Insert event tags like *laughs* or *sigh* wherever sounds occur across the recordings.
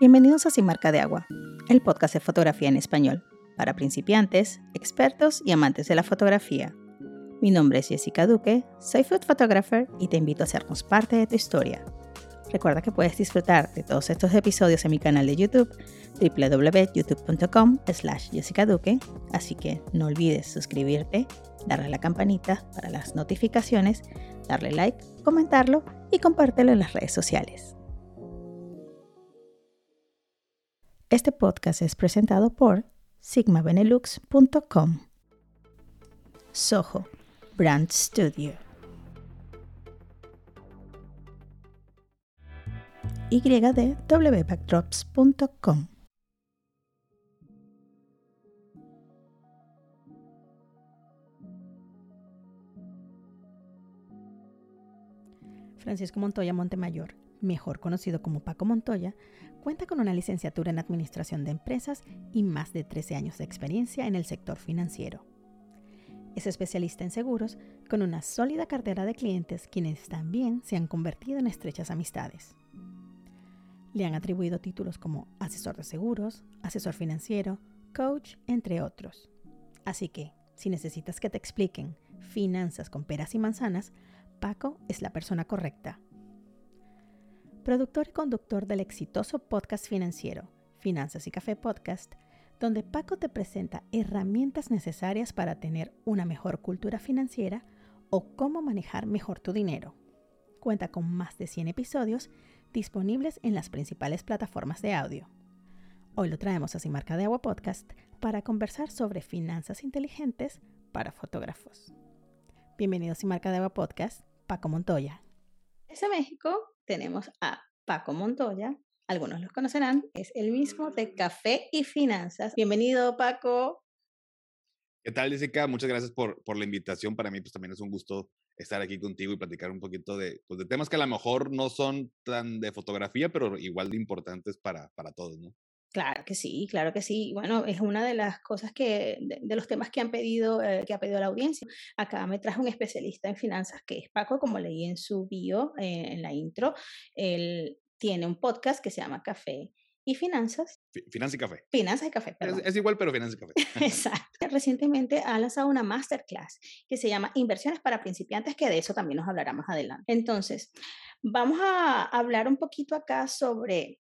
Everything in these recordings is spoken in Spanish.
Bienvenidos a Sin Marca de Agua, el podcast de fotografía en español, para principiantes, expertos y amantes de la fotografía. Mi nombre es Jessica Duque, soy food photographer y te invito a hacernos parte de tu historia. Recuerda que puedes disfrutar de todos estos episodios en mi canal de YouTube www.youtube.com slash Jessica Duque, así que no olvides suscribirte, darle a la campanita para las notificaciones, darle like, comentarlo y compártelo en las redes sociales. Este podcast es presentado por sigmabenelux.com. Soho Brand Studio. y de wbackdrops.com. Francisco Montoya Montemayor, mejor conocido como Paco Montoya, cuenta con una licenciatura en Administración de Empresas y más de 13 años de experiencia en el sector financiero. Es especialista en seguros con una sólida cartera de clientes quienes también se han convertido en estrechas amistades. Le han atribuido títulos como asesor de seguros, asesor financiero, coach, entre otros. Así que, si necesitas que te expliquen finanzas con peras y manzanas, Paco es la persona correcta. Productor y conductor del exitoso podcast financiero, Finanzas y Café Podcast, donde Paco te presenta herramientas necesarias para tener una mejor cultura financiera o cómo manejar mejor tu dinero. Cuenta con más de 100 episodios disponibles en las principales plataformas de audio. Hoy lo traemos a Sin Marca de Agua Podcast para conversar sobre finanzas inteligentes para fotógrafos. Bienvenidos a Sin Marca de Agua Podcast, Paco Montoya. Desde México tenemos a Paco Montoya. Algunos los conocerán, es el mismo de Café y Finanzas. Bienvenido, Paco. ¿Qué tal, Jessica? Muchas gracias por, por la invitación. Para mí, pues también es un gusto estar aquí contigo y platicar un poquito de, pues, de temas que a lo mejor no son tan de fotografía, pero igual de importantes para, para todos, ¿no? Claro que sí, claro que sí. Bueno, es una de las cosas que, de, los temas que han pedido, eh, que ha pedido la audiencia. Acá me trajo un especialista en finanzas que es Paco, como leí en su bio, eh, en la intro. Él tiene un podcast que se llama Café y finanzas. Finanzas y café. Finanzas y café, perdón. Es, igual, pero finanzas y café. *laughs* Exacto. Recientemente ha lanzado una masterclass que se llama Inversiones para principiantes, que de eso también nos hablará más adelante. Entonces, vamos a hablar un poquito acá sobre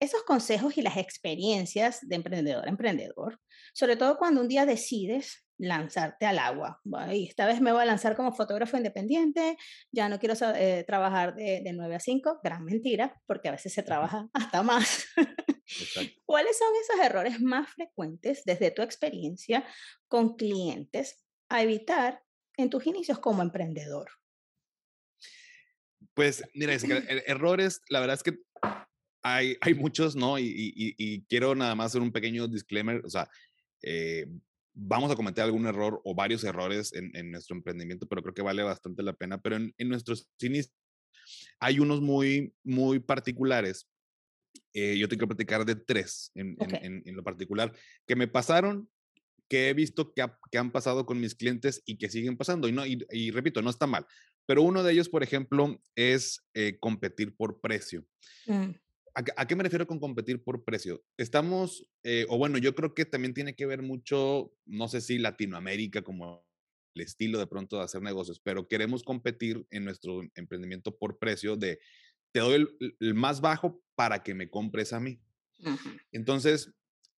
esos consejos y las experiencias de emprendedor a emprendedor, sobre todo cuando un día decides lanzarte al agua. Y esta vez me voy a lanzar como fotógrafo independiente, ya no quiero eh, trabajar de, de, 9 a 5, gran mentira, porque a veces se trabaja hasta más. *laughs* ¿Cuáles son esos errores más frecuentes desde tu experiencia con clientes a evitar en tus inicios como emprendedor? Pues mira, er, *clears throat* errores, la verdad es que hay, hay muchos, ¿no? Y, y, quiero nada más hacer un pequeño disclaimer, o sea, eh, vamos a cometer algún error o varios errores en, en, nuestro emprendimiento, pero creo que vale bastante la pena. Pero en, en nuestros inicios hay unos muy, muy particulares. Eh, yo tengo que platicar de tres en, en, lo particular que me pasaron, que he visto que, que, han pasado con mis clientes y que siguen pasando. Y, no, y, repito, no está mal. Pero uno de ellos, por ejemplo, es eh, competir por precio. Mm. ¿A, qué me refiero con competir por precio? Estamos, eh, o bueno, yo creo que también tiene que ver mucho, no sé si Latinoamérica como el estilo de pronto de hacer negocios, pero queremos competir en nuestro emprendimiento por precio de te doy el, más bajo para que me compres a mí. Entonces,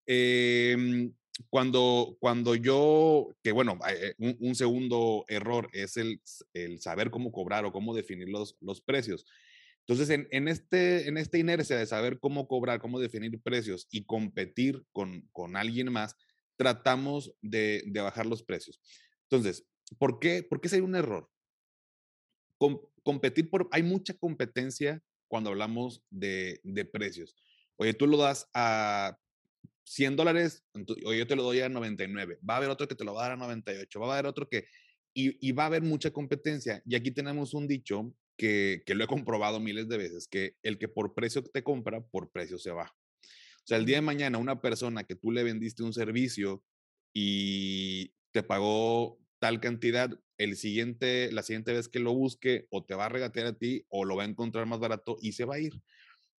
em, cuando, cuando yo, que bueno, eh, un, un, segundo error es el, el, saber cómo cobrar o cómo definir los, los precios. Entonces, en, en, este, en esta inercia de saber cómo cobrar, cómo definir precios y competir con, con alguien más, tratamos de, de, bajar los precios. Entonces, ¿por qué, por qué sería un error? competir por, hay mucha competencia cuando hablamos de, de, precios. Oye, tú lo das a 100 dólares, o yo te lo doy a 99. Va a haber otro que te lo va a dar a 98. Va a haber otro que... Y, y va a haber mucha competencia. Y aquí tenemos un dicho que, lo he comprobado miles de veces, que el que por precio te compra, por precio se va. O sea, el día de mañana una persona que tú le vendiste un servicio y te pagó tal cantidad, el siguiente, la siguiente vez que lo busque o te va a regatear a ti o lo va a encontrar más barato y se va a ir.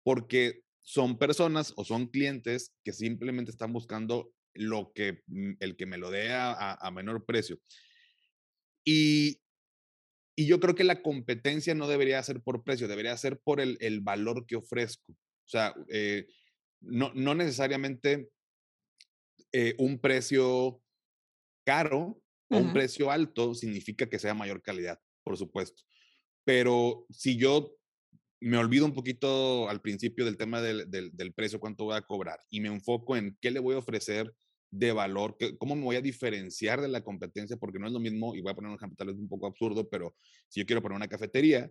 Porque son personas o son clientes que simplemente están buscando lo que mm, el que me lo dé a, menor precio. Y, y, yo creo que la competencia no debería ser por precio, debería ser por el, el valor que ofrezco. O sea, eh, no, no, necesariamente eh, un precio caro o un precio alto significa que sea mayor calidad, por supuesto. Pero si yo me olvido un poquito al principio del tema del, del, precio, cuánto voy a cobrar, y me enfoco en qué le voy a ofrecer de valor, cómo me voy a diferenciar de la competencia, porque no es lo mismo, y voy a poner un ejemplo tal vez un poco absurdo, pero si yo quiero poner una cafetería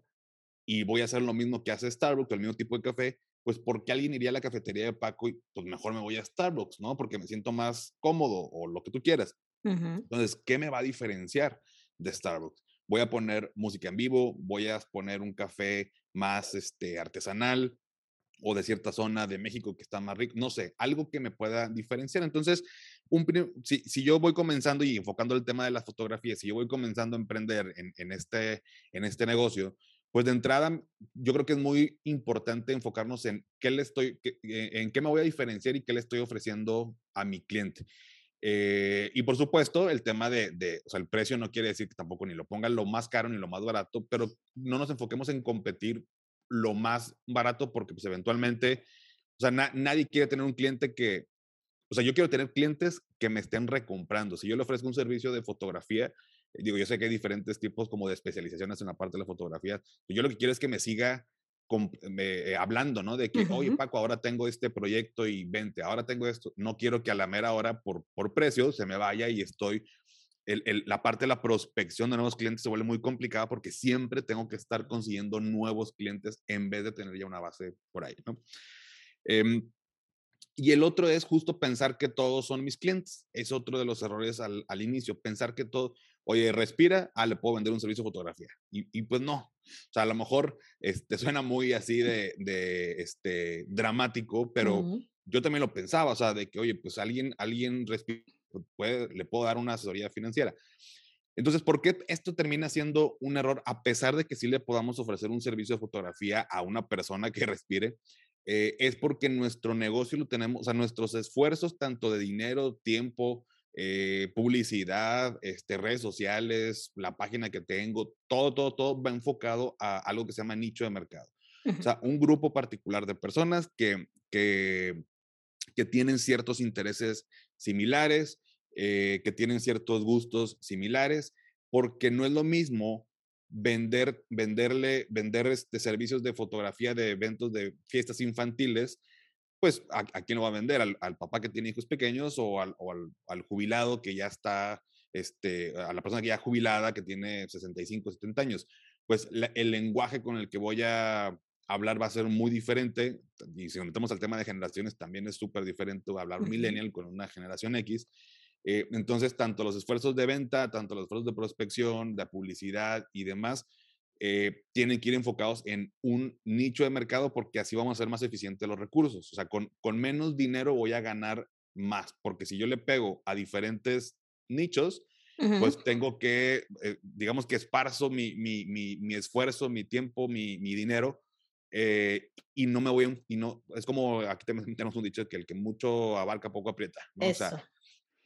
y voy a hacer lo mismo que hace Starbucks, el mismo tipo de café, pues ¿por qué alguien iría a la cafetería de Paco y pues mejor me voy a Starbucks, ¿no? Porque me siento más cómodo o lo que tú quieras. Entonces, ¿qué me va a diferenciar de Starbucks? Voy a poner música en vivo, voy a poner un café más este, artesanal o de cierta zona de México que está más rico, no sé, algo que me pueda diferenciar. Entonces, un, si, si, yo voy comenzando y enfocando el tema de las fotografías, si yo voy comenzando a emprender en, en, este, en este negocio, pues de entrada, yo creo que es muy importante enfocarnos en qué le estoy, en qué me voy a diferenciar y qué le estoy ofreciendo a mi cliente. Eh, y por supuesto, el tema de, de, o sea, el precio no quiere decir que tampoco ni lo pongan lo más caro ni lo más barato, pero no nos enfoquemos en competir lo más barato porque pues eventualmente, o sea, nadie quiere tener un cliente que, o sea, yo quiero tener clientes que me estén recomprando. Si yo le ofrezco un servicio de fotografía, digo, yo sé que hay diferentes tipos como de especializaciones en la parte de la fotografía, yo lo que quiero es que me siga eh, hablando, ¿no? De que, oye, Paco, ahora tengo este proyecto y vente, ahora tengo esto. No quiero que a la mera hora, por, por precio, se me vaya y estoy. El, la parte de la prospección de nuevos clientes se vuelve muy complicada porque siempre tengo que estar consiguiendo nuevos clientes en vez de tener ya una base por ahí, ¿no? Em, y el otro es justo pensar que todos son mis clientes. Es otro de los errores al, al inicio, pensar que todo, oye, respira, ah, le puedo vender un servicio de fotografía. Y, y pues no, o sea, a lo mejor este, suena muy así de, de este, dramático, pero yo también lo pensaba, o sea, de que, oye, pues alguien, alguien respira, puede, le puedo dar una asesoría financiera. Entonces, ¿por qué esto termina siendo un error a pesar de que sí le podamos ofrecer un servicio de fotografía a una persona que *laughs* respire? Eh, es porque nuestro negocio lo tenemos, o sea, nuestros esfuerzos, tanto de dinero, tiempo, eh, publicidad, este, redes sociales, la página que tengo, todo, todo, todo va enfocado a algo que se llama nicho de mercado. O sea, un grupo particular de personas que, que, que tienen ciertos intereses similares, eh, que tienen ciertos gustos similares, porque no es lo mismo vender, venderle, vender este, servicios de fotografía de eventos de fiestas infantiles pues ¿a, quién lo va a vender? ¿Al, papá que tiene hijos pequeños o, al, jubilado que ya está, este, a la persona que ya jubilada que tiene 65, 70 años? Pues el lenguaje con el que voy a hablar va a ser muy diferente. Y si nos metemos al tema de generaciones, también es súper diferente hablar un millennial con una generación X. Eh, entonces, tanto los esfuerzos de venta, tanto los esfuerzos de prospección, de publicidad y demás, eh, tienen que ir enfocados en un nicho de mercado porque así vamos a ser más eficientes los recursos. O sea, con, con menos dinero voy a ganar más, porque si yo le pego a diferentes nichos, pues tengo que, eh, digamos que esparzo mi, mi, mi, mi, esfuerzo, mi tiempo, mi, dinero, eh, y no me voy, y no, es como aquí *laughs* tenemos un dicho que el que mucho abarca poco aprieta, ¿no? O sea,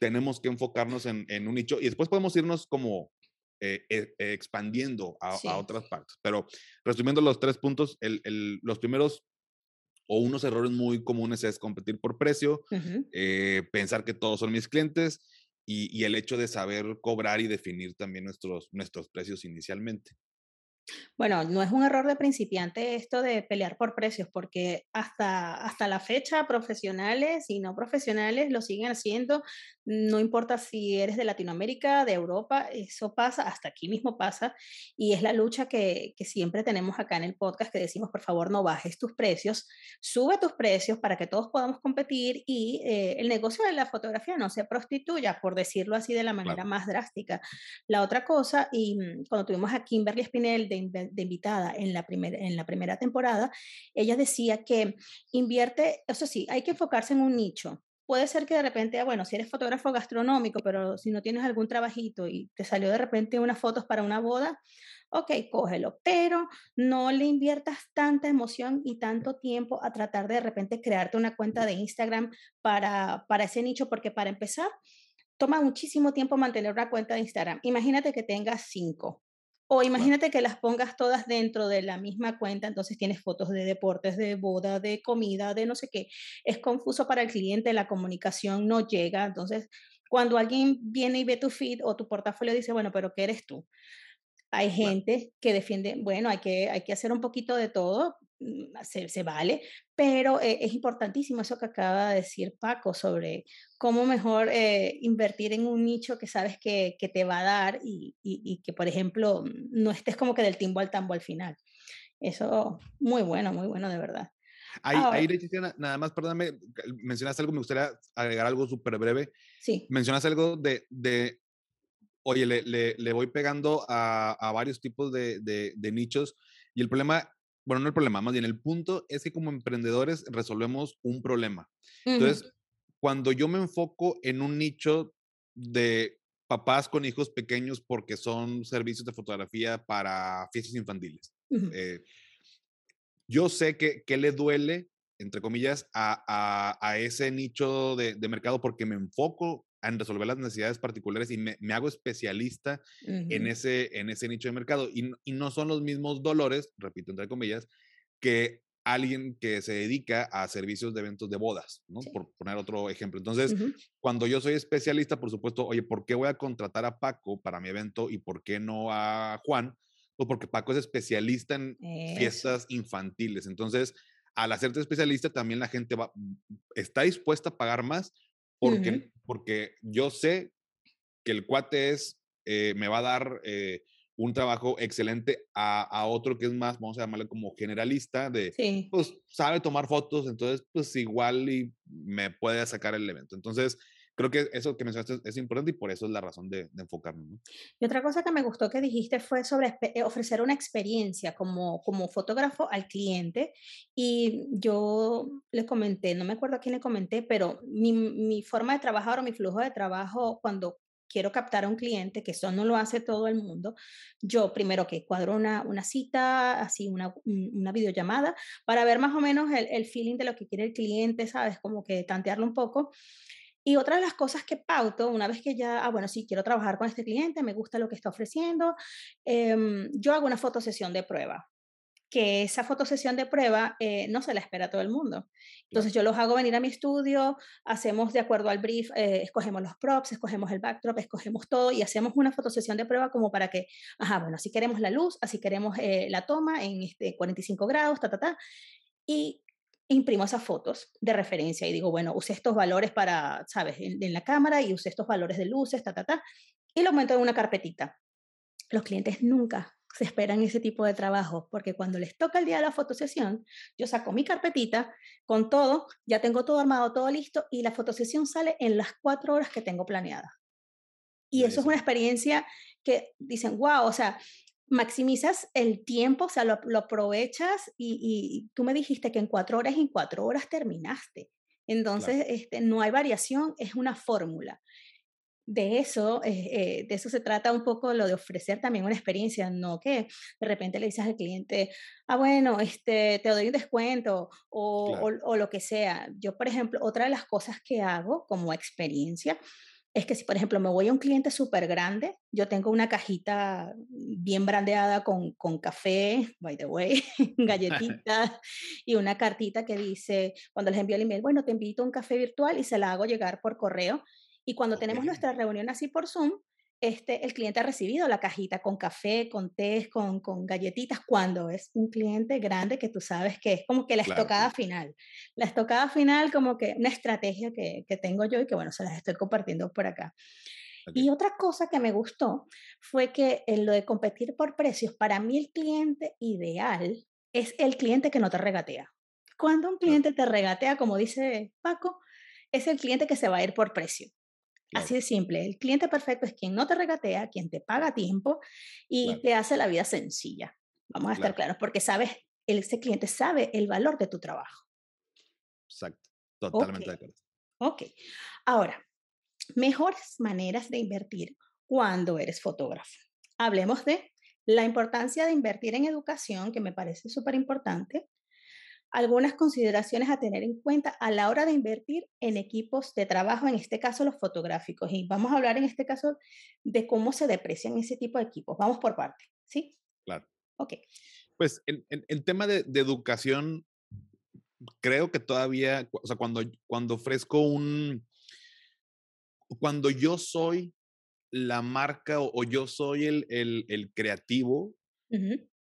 tenemos que enfocarnos en, en, un nicho y después podemos irnos como eh, eh, expandiendo a, otras partes. Pero resumiendo los tres puntos, los primeros o unos errores muy comunes es competir por precio, eh, pensar que todos son mis clientes y, y, el hecho de saber cobrar y definir también nuestros, nuestros precios inicialmente. Bueno, no es un error de principiante esto de pelear por precios, porque hasta, hasta la fecha profesionales y no profesionales lo siguen haciendo, no importa si eres de Latinoamérica, de Europa, eso pasa, hasta aquí mismo pasa, y es la lucha que, que siempre tenemos acá en el podcast, que decimos, por favor, no bajes tus precios, sube tus precios para que todos podamos competir y eh, el negocio de la fotografía no se prostituya, por decirlo así de la manera más drástica. La otra cosa, y mm, cuando tuvimos a Kimberly Spinell, de, invitada en la, en la primera temporada, ella decía que invierte, eso sí, hay que enfocarse en un nicho, puede ser que de repente, ah, bueno, si eres fotógrafo gastronómico, pero si no tienes algún trabajito y te salió de repente unas fotos para una boda, ok, cógelo, pero no le inviertas tanta emoción y tanto tiempo a tratar de de repente crearte una cuenta de Instagram para, para ese nicho, porque para empezar, toma muchísimo tiempo mantener una cuenta de Instagram. Imagínate que tengas cinco. O imagínate que las pongas todas dentro de la misma cuenta, entonces tienes fotos de deportes, de boda, de comida, de no sé qué. Es confuso para el cliente, la comunicación no llega. Entonces, cuando alguien viene y ve tu feed o tu portafolio, dice, bueno, pero ¿qué eres tú? Hay gente que defiende, bueno, hay que, hay que hacer un poquito de todo, se, se vale, pero eh, es importantísimo eso que acaba de decir Paco sobre cómo mejor eh, invertir en un nicho que sabes que, que te va a dar y, y, que, por ejemplo, no estés como que del timbo al tambo al final. Eso, muy bueno, muy bueno, de verdad. Ahí, ahí nada más, perdóname, mencionaste algo, me gustaría agregar algo súper breve. Sí. Mencionaste algo de, de oye, le, le, le voy pegando a, a varios tipos de, de, de, nichos y el problema, bueno, no el problema, más bien el punto es que como emprendedores resolvemos un problema. Entonces, cuando yo me enfoco en un nicho de papás con hijos pequeños porque son servicios de fotografía para fiestas infantiles, eh, yo sé que, que le duele entre comillas, a, a, a ese nicho de, de, mercado porque me enfoco en resolver las necesidades particulares y me, me hago especialista uh -huh. en, ese, en ese nicho de mercado. Y, y, no son los mismos dolores, repito, entre comillas, que alguien que se dedica a servicios de eventos de bodas, ¿no? Sí. Por poner otro ejemplo. Entonces, uh -huh. cuando yo soy especialista, por supuesto, oye, ¿por qué voy a contratar a Paco para mi evento y por qué no a Juan? Pues porque Paco es especialista en Eso. fiestas infantiles. Entonces, al hacerte especialista, también la gente va, está dispuesta a pagar más porque, uh -huh. Porque yo sé que el cuate es, eh, me va a dar eh, un trabajo excelente a, a, otro que es más, vamos a llamarle como generalista, de, sí. pues sabe tomar fotos, entonces pues igual y me puede sacar el evento. Entonces, creo que eso que mencionaste es, importante y por eso es la razón de, de enfocarnos. ¿no? Y otra cosa que me gustó que dijiste fue sobre eh, ofrecer una experiencia como, como fotógrafo al cliente. Y yo le comenté, no me acuerdo a quién le comenté, pero mi, mi forma de trabajar o mi flujo de trabajo cuando quiero captar a un cliente, que eso no lo hace todo el mundo, yo primero que cuadro una, una cita, así una, una videollamada, para ver más o menos el, el feeling de lo que quiere el cliente, ¿sabes? Como que tantearlo un poco. Y otra de las cosas que pauto, una vez que ya, ah, bueno, sí, quiero trabajar con este cliente, me gusta lo que está ofreciendo, eh, yo hago una fotosesión de prueba que esa fotosesión de prueba eh, no se la espera a todo el mundo. Entonces yo los hago venir a mi estudio, hacemos de acuerdo al brief, eh, escogemos los props, escogemos el backdrop, escogemos todo y hacemos una fotosesión de prueba como para que, ajá, bueno, así queremos la luz, así queremos eh, la toma en este 45 grados, ta, ta, ta. Y imprimo esas fotos de referencia y digo, bueno, use estos valores para, ¿sabes?, en, en la cámara y use estos valores de luces, ta, ta, ta. Y lo meto en una carpetita. Los clientes nunca se esperan ese tipo de trabajo, porque cuando les toca el día de la fotosesión, yo saco mi carpetita con todo, ya tengo todo armado, todo listo, y la fotosesión sale en las cuatro horas que tengo planeada. Y eso es una experiencia que dicen, wow, o sea, maximizas el tiempo, o sea, lo, lo aprovechas y, y, tú me dijiste que en cuatro horas, en cuatro horas terminaste. Entonces, claro. este, no hay variación, es una fórmula de eso, eh, eh, de eso se trata un poco lo de ofrecer también una experiencia, no que de repente le dices al cliente, ah, bueno, este, te doy un descuento o, claro. o, o, lo que sea. Yo, por ejemplo, otra de las cosas que hago como experiencia es que si, por ejemplo, me voy a un cliente súper grande, yo tengo una cajita bien brandeada con, con café, by the way, *laughs* *laughs* galletitas y una cartita que dice, cuando les envío el email, bueno, te invito a un café virtual y se la hago llegar por correo y cuando okay. tenemos nuestra reunión así por Zoom, este, el cliente ha recibido la cajita con café, con té, con, con galletitas, cuando es un cliente grande que tú sabes que es como que la claro. estocada final. La estocada final como que una estrategia que, que, tengo yo y que bueno, se las estoy compartiendo por acá. Okay. Y otra cosa que me gustó fue que en lo de competir por precios, para mí el cliente ideal es el cliente que no te regatea. Cuando un cliente te regatea, como dice Paco, es el cliente que se va a ir por precio. Claro. Así de simple. El cliente perfecto es quien no te regatea, quien te paga a tiempo y claro. te hace la vida sencilla. Vamos a estar claro. claros, porque sabes, ese cliente sabe el valor de tu trabajo. Exacto, totalmente okay. de acuerdo. Ok. Ahora, mejores maneras de invertir cuando eres fotógrafo. Hablemos de la importancia de invertir en educación, que me parece súper importante. Algunas consideraciones a tener en cuenta a la hora de invertir en equipos de trabajo, en este caso los fotográficos. Y vamos a hablar en este caso de cómo se deprecian ese tipo de equipos. Vamos por parte, ¿sí? Claro. Ok. Pues en, el tema de, educación, creo que todavía, o sea, cuando, cuando ofrezco un, cuando yo soy la marca o, yo soy el, el, creativo,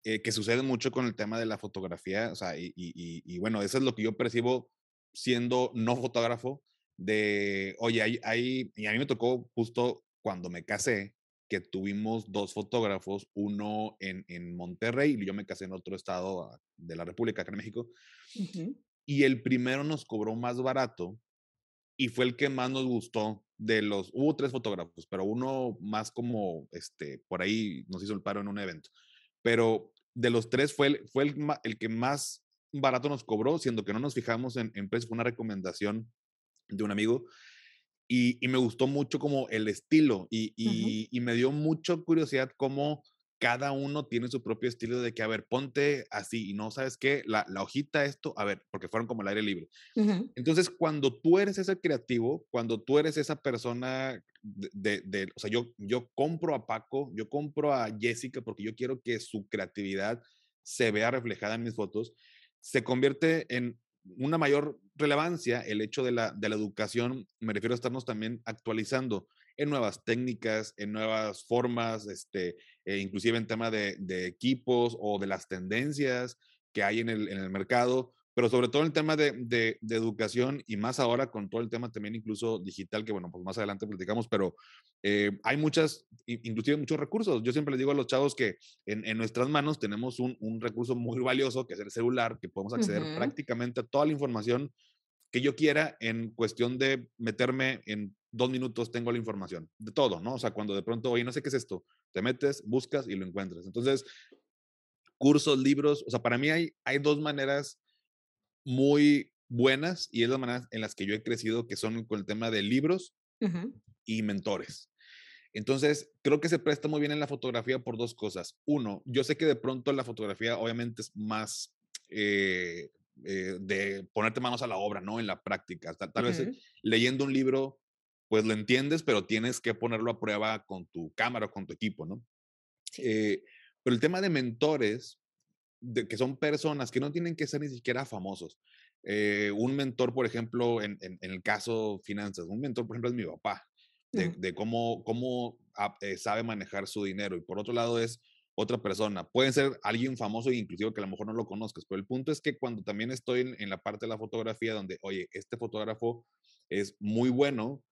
eh, que sucede mucho con el tema de la fotografía, o sea, y, y, bueno, eso es lo que yo percibo siendo no fotógrafo, de, oye, hay, hay, y a mí me tocó justo cuando me casé, que tuvimos dos fotógrafos, uno en, en Monterrey y yo me casé en otro estado ah, de la República, acá en México, y el primero nos cobró más barato y fue el que más nos gustó de los, hubo tres fotógrafos, pero uno más como, este, por ahí nos hizo el paro en un evento, pero de los tres fue el, fue el, el que más barato nos cobró, siendo que no nos fijamos en, en precio, fue una recomendación de un amigo y, y, me gustó mucho como el estilo y, y, y, me dio mucha curiosidad cómo cada uno tiene su propio estilo de que, a ver, ponte así y no sabes qué, la, la hojita, esto, a ver, porque fueron como el aire libre. Entonces, cuando tú eres ese creativo, cuando tú eres esa persona de, de, o sea, yo, yo compro a Paco, yo compro a Jessica porque yo quiero que su creatividad se vea reflejada en mis fotos, se convierte en una mayor relevancia el hecho de la, de la educación, me refiero a estarnos también actualizando en nuevas técnicas, en nuevas formas, este, eh, inclusive en tema de, de, equipos o de las tendencias que hay en el, en el mercado, pero sobre todo en el tema de, de, de, educación y más ahora con todo el tema también incluso digital, que bueno, pues más adelante platicamos, pero eh, hay muchas, inclusive muchos recursos. Yo siempre les digo a los chavos que en, en nuestras manos tenemos un, un, recurso muy valioso, que es el celular, que podemos acceder uh -huh. prácticamente a toda la información que yo quiera en cuestión de meterme en dos minutos tengo la información de todo, ¿no? O sea, cuando de pronto, oye, no sé qué es esto, te metes, buscas y lo encuentras. Entonces, cursos, libros, o sea, para mí hay, hay dos maneras muy buenas y es las maneras en las que yo he crecido, que son con el tema de libros uh -huh. y mentores. Entonces, creo que se presta muy bien en la fotografía por dos cosas. Uno, yo sé que de pronto la fotografía obviamente es más eh, eh, de ponerte manos a la obra, ¿no? En la práctica. Tal, tal uh -huh. vez leyendo un libro pues lo entiendes, pero tienes que ponerlo a prueba con tu cámara o con tu equipo, ¿no? Sí. Eh, pero el tema de mentores, de, que son personas que no tienen que ser ni siquiera famosos. Eh, un mentor, por ejemplo, en, en, en, el caso finanzas, un mentor, por ejemplo, es mi papá, de, uh -huh. de cómo, cómo eh, sabe manejar su dinero. Y por otro lado es otra persona. Puede ser alguien famoso e inclusive que a lo mejor no lo conozcas, pero el punto es que cuando también estoy en, en la parte de la fotografía donde, oye, este fotógrafo es muy bueno,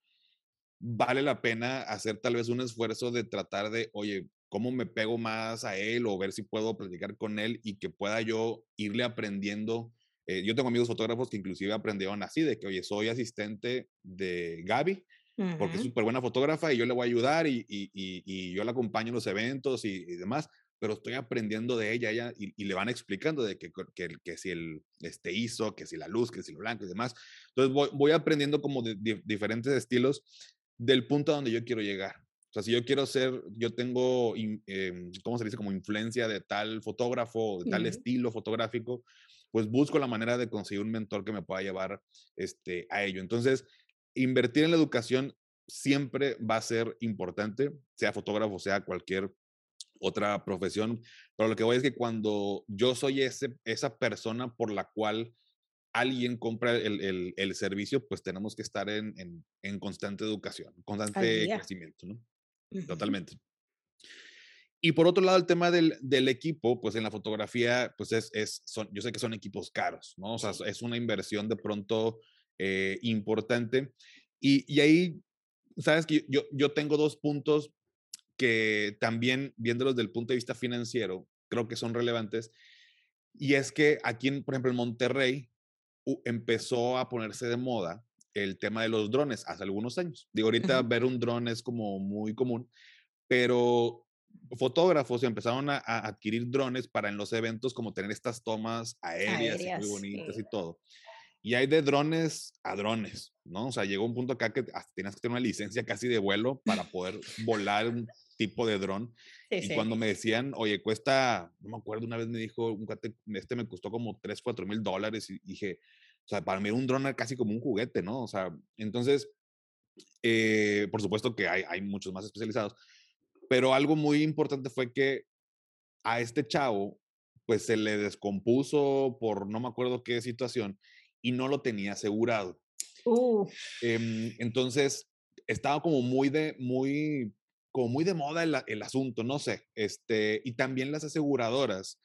vale la pena hacer tal vez un esfuerzo de tratar de, oye, ¿cómo me pego más a él o ver si puedo platicar con él y que pueda yo irle aprendiendo? Eh, yo tengo amigos fotógrafos que inclusive aprendieron así, de que, oye, soy asistente de Gaby, uh -huh. porque es súper buena fotógrafa y yo le voy a ayudar y, y, y, y yo la acompaño en los eventos y, demás, pero estoy aprendiendo de ella, ella y, le van explicando de que, que, que, si el este ISO, que si la luz, que si lo blanco y demás. Entonces voy, voy aprendiendo como de, de diferentes estilos del punto a donde yo quiero llegar. O sea, si yo quiero ser, yo tengo, eh, ¿cómo se dice? Como influencia de tal fotógrafo, de tal uh -huh. estilo fotográfico, pues busco la manera de conseguir un mentor que me pueda llevar este, a ello. Entonces, invertir en la educación siempre va a ser importante, sea fotógrafo, sea cualquier otra profesión, pero lo que voy es que cuando yo soy ese, esa persona por la cual alguien compra el, el, el, servicio, pues tenemos que estar en, en, en constante educación, constante crecimiento, ¿no? Uh -huh. Totalmente. Y por otro lado, el tema del, del, equipo, pues en la fotografía, pues es, es son, yo sé que son equipos caros, ¿no? O sea, es una inversión de pronto eh, importante. Y, y, ahí, sabes que yo, yo tengo dos puntos que también, viéndolos desde el punto de vista financiero, creo que son relevantes. Y es que aquí, en, por ejemplo, en Monterrey, empezó a ponerse de moda el tema de los drones hace algunos años. Digo, ahorita uh -huh. ver un dron es como muy común, pero fotógrafos empezaron a, a, adquirir drones para en los eventos como tener estas tomas aéreas, aéreas muy bonitas sí. y todo. Y hay de drones a drones, ¿no? O sea, llegó un punto acá que tienes que tener una licencia casi de vuelo para *laughs* poder volar un tipo de dron. y cuando me decían, oye, cuesta, no me acuerdo, una vez me dijo, un este me costó como 3, 4 mil dólares. Y dije, o sea, para mí un dron era casi como un juguete, ¿no? O sea, entonces, eh, por supuesto que hay, hay muchos más especializados, pero algo muy importante fue que a este chavo, pues se le descompuso por no me acuerdo qué situación y no lo tenía asegurado. Em, entonces, estaba como muy de, muy, como muy de moda el, el, asunto, no sé. Este, y también las aseguradoras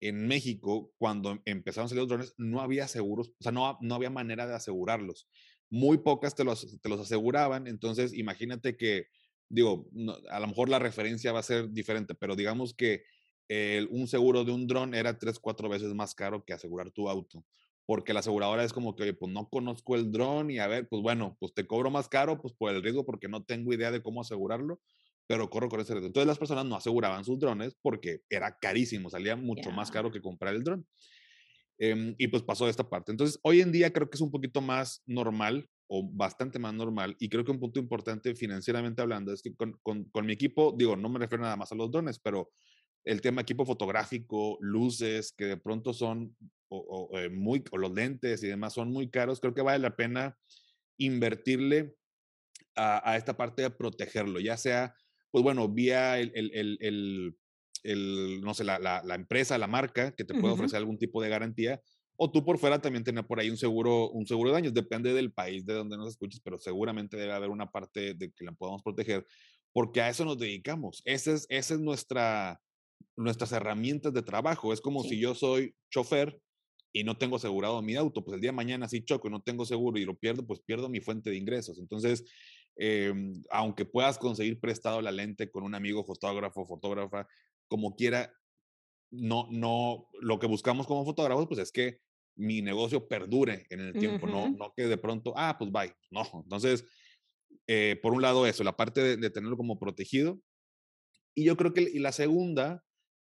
en México, cuando empezaron a salir los drones, no había seguros, o sea, no, no había manera de asegurarlos. Muy pocas te los, te los aseguraban, entonces imagínate que, digo, a lo mejor la referencia va a ser diferente, pero digamos que un seguro de un dron era tres, cuatro veces más caro que asegurar tu auto porque la aseguradora es como que, oye, pues no conozco el dron y a ver, pues bueno, pues te cobro más caro, pues por el riesgo, porque no tengo idea de cómo asegurarlo, pero corro con ese riesgo. Entonces las personas no aseguraban sus drones porque era carísimo, salía mucho más caro que comprar el dron. Em, y pues pasó esta parte. Entonces, hoy en día creo que es un poquito más normal o bastante más normal. Y creo que un punto importante financieramente hablando es que con, con, con mi equipo, digo, no me refiero nada más a los drones, pero el tema equipo fotográfico, luces, que de pronto son o, eh, muy, o los lentes y demás son muy caros, creo que vale la pena invertirle a, esta parte de protegerlo, ya sea, pues bueno, vía el, el, el, no sé, la, la, empresa, la marca que te puede ofrecer algún tipo de garantía, o tú por fuera también tener por ahí un seguro, un seguro de daños, depende del país de donde nos escuches, pero seguramente debe haber una parte de que la podamos proteger, porque a eso nos dedicamos. Esa es, esa es nuestra, nuestras herramientas de trabajo. Es como si yo soy chofer y no tengo asegurado mi auto, pues el día de mañana si choco y no tengo seguro y lo pierdo, pues pierdo mi fuente de ingresos. Entonces, em, aunque puedas conseguir prestado la lente con un amigo fotógrafo, fotógrafa, como quiera, no, no, lo que buscamos como fotógrafos, pues es que mi negocio perdure en el tiempo, no, no que de pronto, ah, pues bye, no. Entonces, eh, por un lado eso, la parte de, de, tenerlo como protegido. Y yo creo que y la segunda,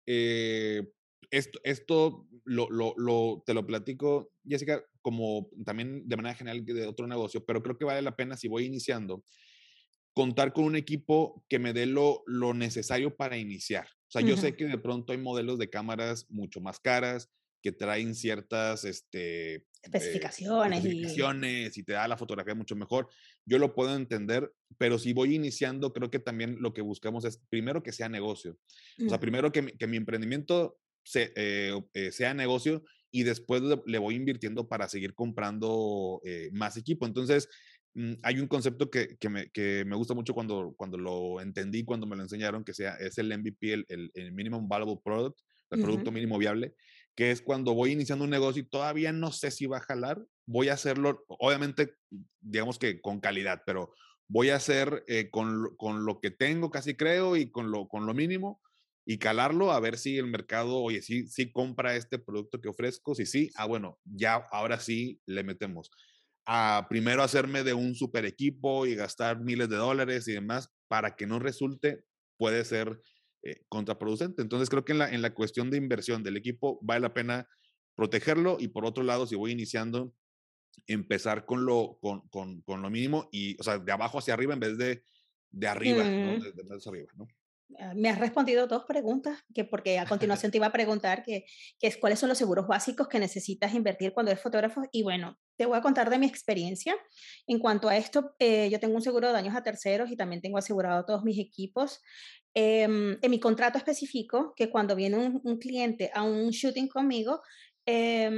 eh, esto, esto lo, lo, lo, te lo platico, Jessica, como también de manera general de otro negocio, pero creo que vale la pena si voy iniciando, contar con un equipo que me dé lo, lo necesario para iniciar. O sea, yo sé que de pronto hay modelos de cámaras mucho más caras, que traen ciertas este, eh, especificaciones, especificaciones y... te da la fotografía mucho mejor. Yo lo puedo entender, pero si voy iniciando, creo que también lo que buscamos es primero que sea negocio. O sea, primero que, que mi emprendimiento eh, eh, sea negocio y después le, voy invirtiendo para seguir comprando eh, más equipo. Entonces, mm, hay un concepto que, que, me, que, me, gusta mucho cuando, cuando lo entendí, cuando me lo enseñaron, que sea, es el MVP, el, el, Minimum Valuable Product, el producto mínimo viable, que es cuando voy iniciando un negocio y todavía no sé si va a jalar, voy a hacerlo, obviamente, digamos que con calidad, pero voy a hacer con, con, lo que tengo, casi creo, y con lo, con lo mínimo, y calarlo a ver si el mercado, oye, sí, sí compra este producto que ofrezco, si sí, ah, bueno, ya ahora sí le metemos. A primero hacerme de un super equipo y gastar miles de dólares y demás para que no resulte, puede ser eh, contraproducente. Entonces creo que en la, en la cuestión de inversión del equipo vale la pena protegerlo y por otro lado, si voy iniciando, empezar con lo, con, con, con lo mínimo y, o sea, de abajo hacia arriba en vez de de arriba, ¿no? De, de, de arriba, ¿no? Ah, me has respondido dos preguntas, que porque a continuación te iba a preguntar que, que, es, cuáles son los seguros básicos que necesitas invertir cuando eres fotógrafo. Y bueno, te voy a contar de mi experiencia. En cuanto a esto, eh, yo tengo un seguro de daños a terceros y también tengo asegurado todos mis equipos. Eh, en mi contrato específico, que cuando viene un, cliente a un shooting conmigo, eh,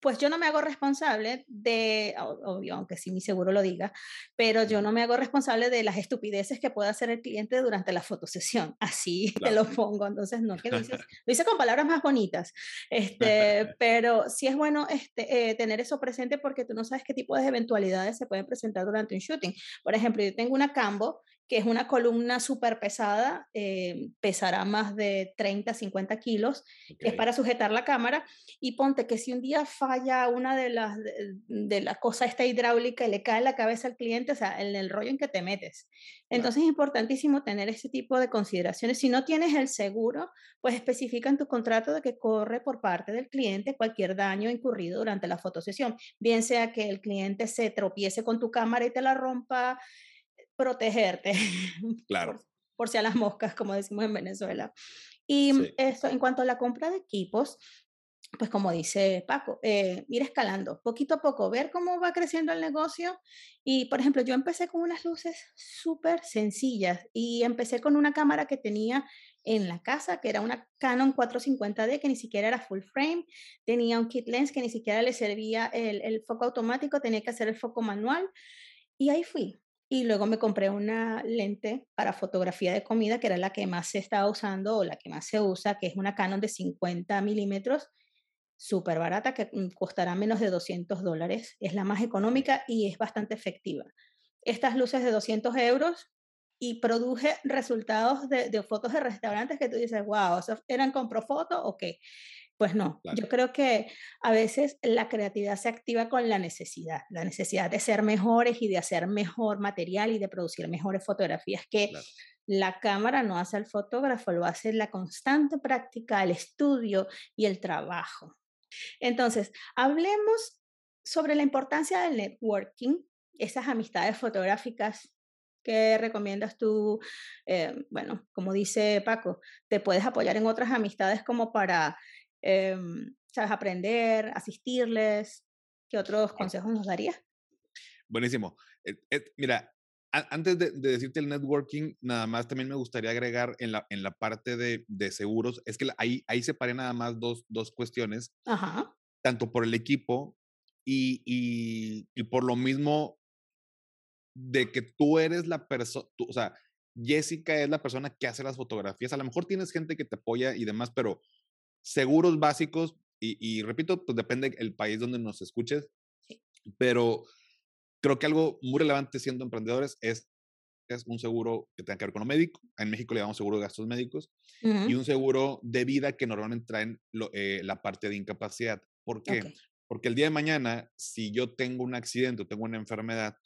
pues yo no me hago responsable de, obvio, aunque sí mi seguro lo diga, pero yo no me hago responsable de las estupideces que pueda hacer el cliente durante la fotosesión. *laughs* Así te lo pongo. Entonces, no, que dices, *laughs* lo hice con palabras más bonitas. Este, *laughs* pero sí es bueno este, eh, tener eso presente porque tú no sabes qué tipo de eventualidades se pueden presentar durante un shooting. Por ejemplo, yo tengo una Cambo que es una columna súper pesada, eh, pesará más de 30, 50 kilos, que es para sujetar la cámara. Y ponte que si un día falla una de las, de, las cosas esta hidráulica y le cae en la cabeza al cliente, o sea, en el rollo en que te metes. Entonces es importantísimo tener ese tipo de consideraciones. Si no tienes el seguro, pues especifica en tu contrato de que corre por parte del cliente cualquier daño incurrido durante la fotosesión, bien sea que el cliente se tropiece con tu cámara y te la rompa, protegerte. *laughs* Claro. Por, si a las moscas, como decimos en Venezuela. Y mm, esto, en cuanto a la compra de equipos, pues como dice Paco, eh, ir escalando poquito a poco, ver cómo va creciendo el negocio. Y, por ejemplo, yo empecé con unas luces súper sencillas y empecé con una cámara que tenía en la casa, que era una Canon 450D, que ni siquiera era full frame, tenía un kit lens que ni siquiera le servía el, el foco automático, tenía que hacer el foco manual. Y ahí fui, y luego me compré una lente para fotografía de comida, que era la que más se estaba usando o la que más se usa, que es una Canon de 50 milímetros, súper barata, que mm, costará menos de 200 dólares. Es la más económica y es bastante efectiva. Estas luces de 200 euros y produje resultados de, de fotos de restaurantes que tú dices, wow, ¿eran con Profoto o qué? Pues no, yo creo que a veces la creatividad se activa con la necesidad, la necesidad de ser mejores y de hacer mejor material y de producir mejores fotografías que la cámara no hace al fotógrafo, lo hace la constante práctica, el estudio y el trabajo. Entonces, hablemos sobre la importancia del networking, esas amistades fotográficas ¿Qué recomiendas tú? Eh, bueno, como dice Paco, te puedes apoyar en otras amistades como para Em, ¿sabes? Aprender, asistirles. ¿Qué otros consejos nos darías? Buenísimo. Eh, eh, mira, antes de, decirte el networking, nada más también me gustaría agregar en la, en la parte de, de seguros, es que ahí, ahí separé nada más dos, dos cuestiones, Ajá. tanto por el equipo y, y, y, por lo mismo de que tú eres la persona, o sea, Jessica es la persona que hace las fotografías, a lo mejor tienes gente que te apoya y demás, pero seguros básicos, y, repito, pues depende el país donde nos escuches, pero creo que algo muy relevante siendo emprendedores es, es un seguro que tenga que ver con lo médico. En México le llamamos seguro de gastos médicos y un seguro de vida que normalmente traen eh, la parte de incapacidad. ¿Por qué? Porque el día de mañana, si yo tengo un accidente o tengo una enfermedad,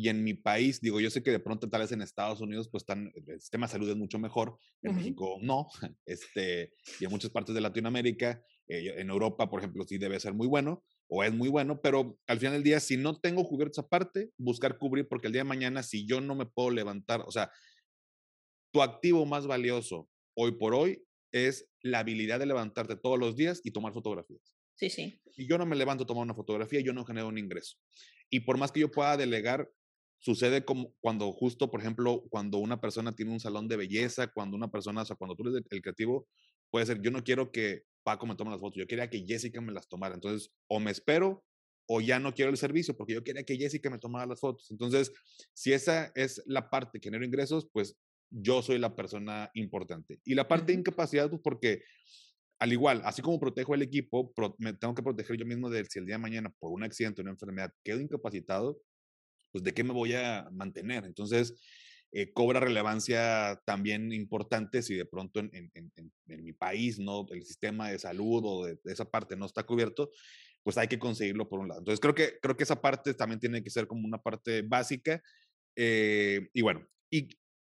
y en mi país, digo, yo sé que de pronto tal vez en Estados Unidos, pues están, el sistema de salud es mucho mejor, en México no, *laughs* este, y en muchas partes de Latinoamérica, eh, en Europa, por ejemplo, sí debe ser muy bueno, o es muy bueno, pero al final del día, si no tengo cubierto esa parte, buscar cubrir, porque el día de mañana, si yo no me puedo levantar, o sea, tu activo más valioso hoy por hoy es la habilidad de levantarte todos los días y tomar fotografías. Sí, sí. Si yo no me levanto a tomar una fotografía, yo no genero un ingreso. Y por más que yo pueda delegar, sucede como cuando justo, por ejemplo, cuando una persona tiene un salón de belleza, cuando una persona, o sea, cuando tú eres el creativo, puede ser, yo no quiero que Paco me tome las fotos, yo quería que Jessica me las tomara. Entonces, o me espero o ya no quiero el servicio porque yo quería que Jessica me tomara las fotos. Entonces, si esa es la parte que genero ingresos, pues yo soy la persona importante. Y la parte de incapacidad, pues porque al igual, así como protejo el equipo, me tengo que proteger yo mismo de si el día de mañana por un accidente una enfermedad quedo incapacitado, pues de qué me voy a mantener. Entonces, eh, cobra relevancia también importante si de pronto en, en, en, mi país no el sistema de salud o de, esa parte no está cubierto, pues hay que conseguirlo por un lado. Entonces creo que, creo que esa parte también tiene que ser como una parte básica. Eh, y bueno, y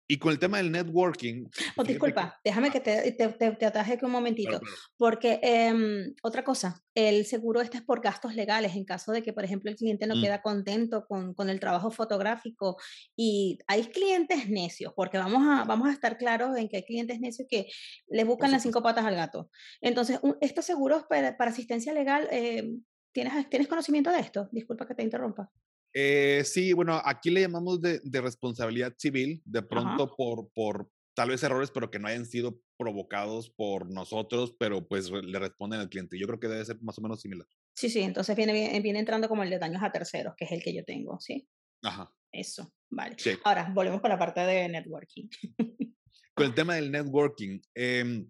y con el tema del networking. Oh, disculpa, déjame que te, te, te, ataje un momentito. Porque em, otra cosa, el seguro este es por gastos legales en caso de que, por ejemplo, el cliente no mm. queda contento con, con, el trabajo fotográfico. Y hay clientes necios, porque vamos a, vamos a estar claros en que hay clientes necios que le buscan las cinco patas al gato. Entonces, estos seguros para, para asistencia legal, eh, ¿tienes, ¿tienes conocimiento de esto? Disculpa que te interrumpa. Eh, sí, bueno, aquí le llamamos de, responsabilidad civil, de pronto por, por tal vez errores, pero que no hayan sido provocados por nosotros, pero pues le responden al cliente. Yo creo que debe ser más o menos similar. Sí, sí, entonces viene, viene entrando como el de daños a terceros, que es el que yo tengo, ¿sí? Ajá. Eso, vale. Ahora, volvemos con la parte de networking. con el tema del networking, em,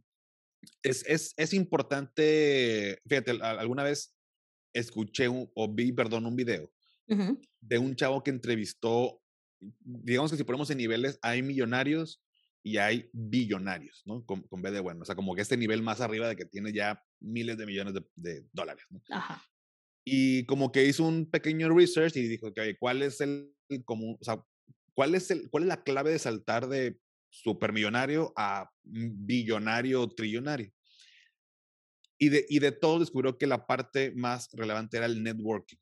es, es, es, importante, fíjate, alguna vez escuché o vi, perdón, un video de un chavo que entrevistó digamos que si ponemos en niveles, hay millonarios y hay billonarios, ¿no? Con, con B de bueno, o sea, como que este nivel más arriba de que tiene ya miles de millones de, dólares, ¿no? Ajá. Y como que hizo un pequeño research y dijo, que, ¿cuál es el, como, o sea, cuál es el, cuál es la clave de saltar de supermillonario a billonario trillonario? Y de, y de todo descubrió que la parte más relevante era el networking.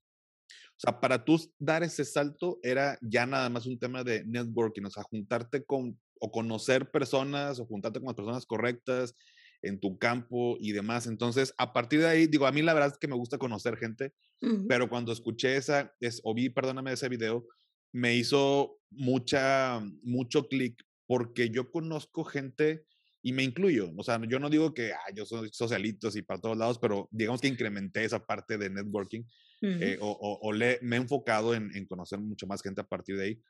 O sea, para tú dar ese salto era ya nada más un tema de networking, o sea, juntarte con o conocer personas o juntarte con las personas correctas en tu campo y demás. Entonces, a partir de ahí, digo, a mí la verdad es que me gusta conocer gente, pero cuando escuché esa, es, o vi, perdóname, ese video, me hizo mucha, mucho clic porque yo conozco gente y me incluyo. O sea, yo no digo que ah, yo soy socialitos y para todos lados, pero digamos que incrementé esa parte de networking eh, o, o, le, me he enfocado en, en, conocer mucho más gente a partir de ahí